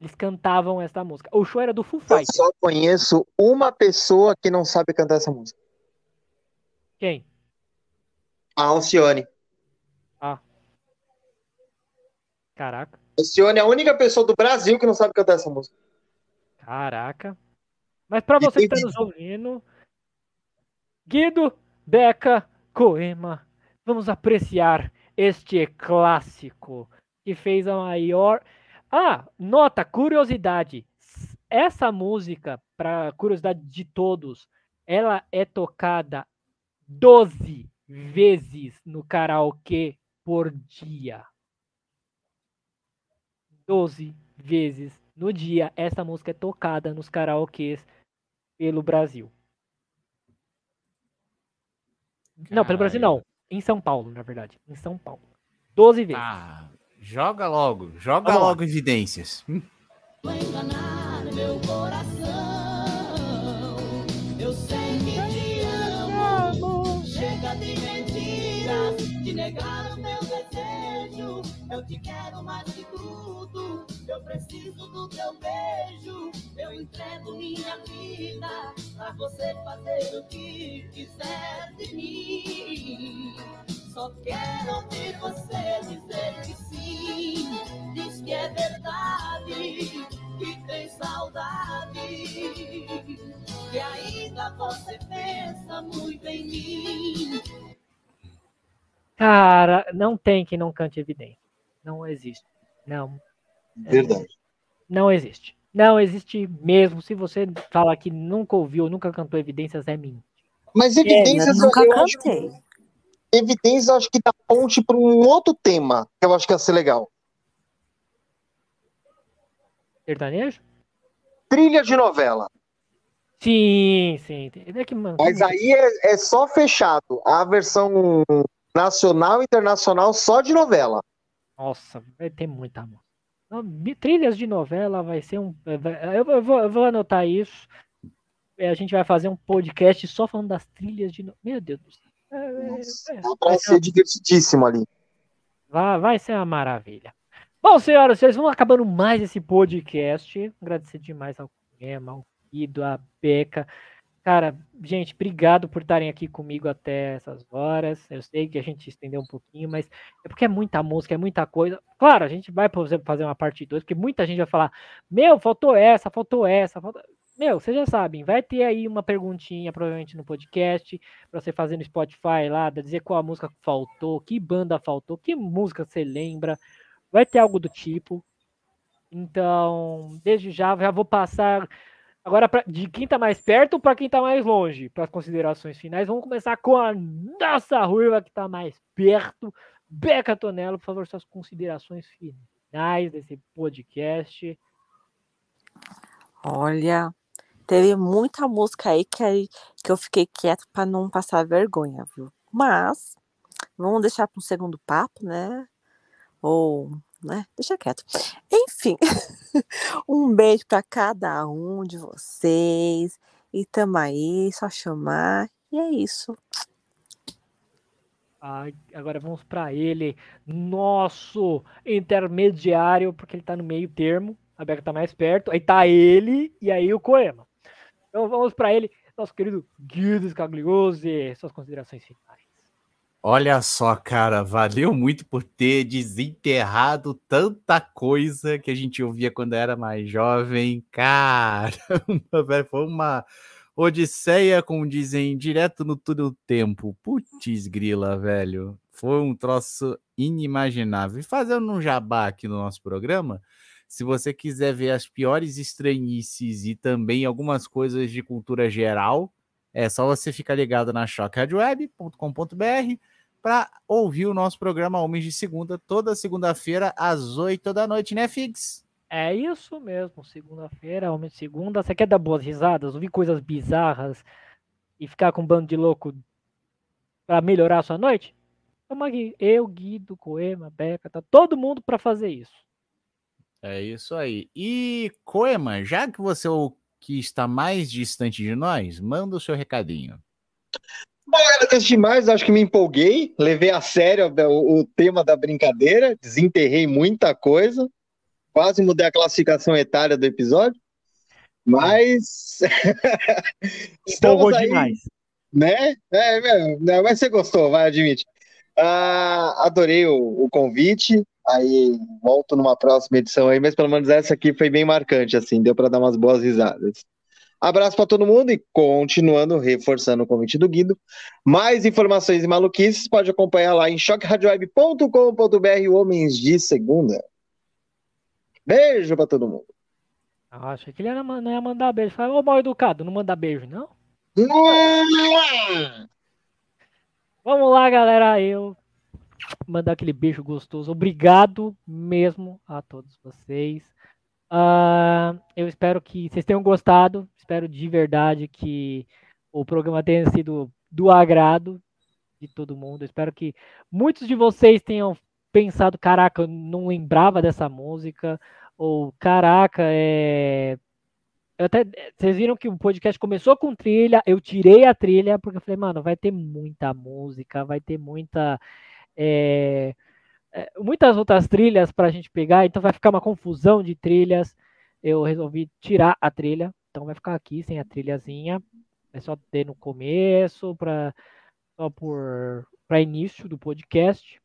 Eles cantavam essa música. O show era do Foo Eu Fighters. só conheço uma pessoa que não sabe cantar essa música. Quem? A Alcione. Caraca. Alcione é a única pessoa do Brasil que não sabe cantar essa música. Caraca. Mas pra E você que tá teve- nos ouvindo, Guido, Beca, Coema, vamos apreciar este clássico que fez a maior. Ah, nota, curiosidade. Essa música, pra curiosidade de todos, ela é tocada 12 vezes no karaokê por dia. 12 vezes no dia essa música é tocada nos karaokês pelo Brasil. Não, pelo Brasil não. Em São Paulo, na verdade. Em São Paulo. 12 vezes. Ah, joga logo, joga Vamos lá. logo evidências. Hum. Vou enganar meu coração. Eu sei que te amo. Chega de mentiras, de negar o meu desejo. Eu te quero mais que tudo. Eu preciso do teu beijo. Eu entrego minha vida pra você fazer o que quiser de mim. Só quero ouvir você dizer que sim. Diz que é verdade, que tem saudade. Que ainda você pensa muito em mim. Cara, não tem quem não cante evidência. Não existe. Não. Verdade. Não existe. Não existe mesmo. Se você fala que nunca ouviu, nunca cantou evidências, é mentira. Mas É, evidências eu nunca eu acho, cantei. evidências eu acho que dá ponte para um outro tema que eu acho que ia ser legal. Sertanejo? Trilha de novela. Sim, sim. É que, mano, Mas aí é, é só fechado. A versão nacional e internacional só de novela. Nossa, vai ter muita música. Trilhas de novela vai ser um. vai- Eu, eu vou, eu vou anotar isso. É, A gente vai fazer um podcast só falando das trilhas de novela. Meu Deus do céu. É, é, vai, ser divertidíssimo ali. vai, vai ser uma maravilha. Bom, senhoras e senhores, vamos acabando mais esse podcast. Agradecer demais ao Ema, ao Guido, a Beca. Cara, gente, obrigado por estarem aqui comigo até essas horas. Eu sei que a gente estendeu um pouquinho, mas é porque é muita música, é muita coisa. Claro, a gente vai fazer uma parte 2, porque muita gente vai falar: Meu, faltou essa, faltou essa, faltou. Meu, vocês já sabem, vai ter aí uma perguntinha, provavelmente no podcast, pra você fazer no Spotify lá, dizer qual a música faltou, que banda faltou, que música você lembra. Vai ter algo do tipo. Então, desde já, já vou passar agora pra, de quem tá mais perto para quem tá mais longe, para as considerações finais. Vamos começar com a nossa ruiva que tá mais perto. Beca Tonello, por favor, suas considerações finais desse podcast. Olha, teve muita música aí que, que eu fiquei quieto para não passar vergonha, viu? Mas vamos deixar para um segundo papo, né? Ou, né? Deixa quieto. Enfim, um beijo para cada um de vocês. E tamo aí, só chamar. E é isso. Agora vamos para ele, nosso intermediário, porque ele tá no meio termo. A Beca tá mais perto. Aí tá ele e aí o Coema. Então vamos para ele, nosso querido Guido Scagliosi, suas considerações finais. Olha só, cara, valeu muito por ter desenterrado tanta coisa que a gente ouvia quando era mais jovem. Caramba, velho, foi uma odisseia, como dizem, direto no túnel do tempo. Putz, grila, velho. Foi um troço inimaginável. E fazendo um jabá aqui no nosso programa, se você quiser ver as piores estranhices e também algumas coisas de cultura geral, é só você ficar ligado na shockradioweb.com.br para ouvir o nosso programa Homens de Segunda, toda segunda-feira, às 8 da noite, né, Figs? É isso mesmo, segunda-feira, homem de segunda. Você quer dar boas risadas, ouvir coisas bizarras e ficar com um bando de louco para melhorar a sua noite? Tamo aqui, eu, Guido, Coema, Beca, tá todo mundo para fazer isso. É isso aí. E, Coema, já que você é o que está mais distante de nós, manda o seu recadinho. Bom, agradeço demais, acho que me empolguei, levei a sério o, o tema da brincadeira, desenterrei muita coisa, quase mudei a classificação etária do episódio, mas Empolgou estamos aí, demais. né? É, não, mas você gostou, vai, admite. Ah, adorei o, o convite, aí volto numa próxima edição aí, mas pelo menos essa aqui foi bem marcante, assim, deu para dar umas boas risadas. Abraço para todo mundo e continuando reforçando o convite do Guido. Mais informações e maluquices pode acompanhar lá em choqueradioweb.com.br Homens de Segunda. Beijo para todo mundo. Ah, achei que ele ia, não ia mandar beijo. Falei, ô mal educado, não manda beijo, não? Vamos lá, galera. Eu mandar aquele beijo gostoso. Obrigado mesmo a todos vocês. Ah, eu espero que vocês tenham gostado. Espero de verdade que o programa tenha sido do agrado de todo mundo. Eu espero que muitos de vocês tenham pensado: caraca, eu não lembrava dessa música. Ou caraca, é. Até, vocês viram que o podcast começou com trilha, eu tirei a trilha, porque eu falei, mano, vai ter muita música, vai ter muita. é, é, muitas outras trilhas para a gente pegar, então vai ficar uma confusão de trilhas. Eu resolvi tirar a trilha, então vai ficar aqui sem a trilhazinha. É só ter no começo, pra, só por para início do podcast.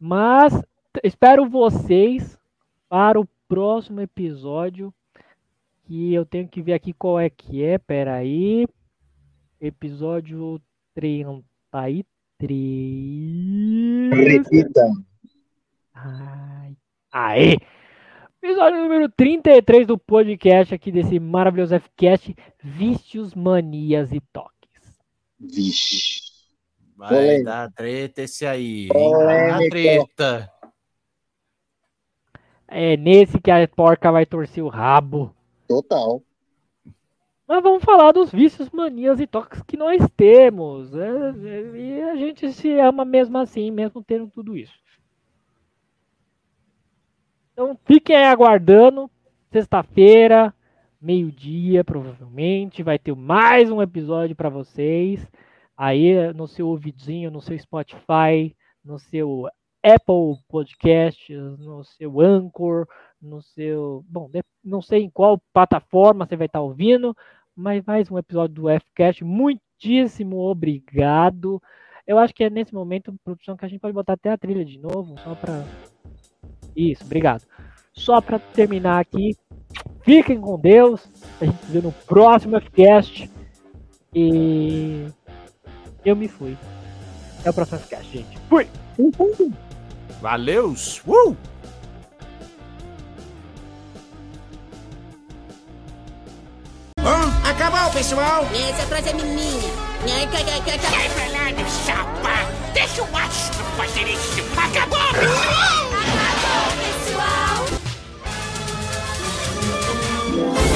Mas espero vocês para o próximo episódio. Que eu tenho que ver aqui qual é que é. Pera aí. Episódio 33. Repita. Ai. Aê! Episódio número 33 do podcast aqui desse maravilhoso Fcast, Vícios, Manias e Toques. Vixe. Vai Polêmica. dar treta esse aí. hein? Vai dar Polêmica. treta. É nesse que a porca vai torcer o rabo. Total. Mas vamos falar dos vícios, manias e toques que nós temos. É, é, e a gente se ama mesmo assim, mesmo tendo tudo isso. Então fiquem aí aguardando. Sexta-feira, meio-dia, provavelmente, vai ter mais um episódio para vocês. Aí no seu ouvidinho, no seu Spotify, no seu Apple Podcasts, no seu Anchor, no seu. Bom, não sei em qual plataforma você vai estar ouvindo, mas mais um episódio do Fcast. Muitíssimo obrigado. Eu acho que é nesse momento, produção, que a gente pode botar até a trilha de novo, só para. Isso, obrigado. Só para terminar aqui, fiquem com Deus. A gente se vê no próximo Fcast. E. Eu me fui. Até o próximo Fcast, gente. Fui! Valeus! Uh! Acabou, pessoal! Esse atrás é menina. Ai, cai, pra lá, meu chapa! Deixa o macho fazer isso! Acabou, pessoal! Yeah.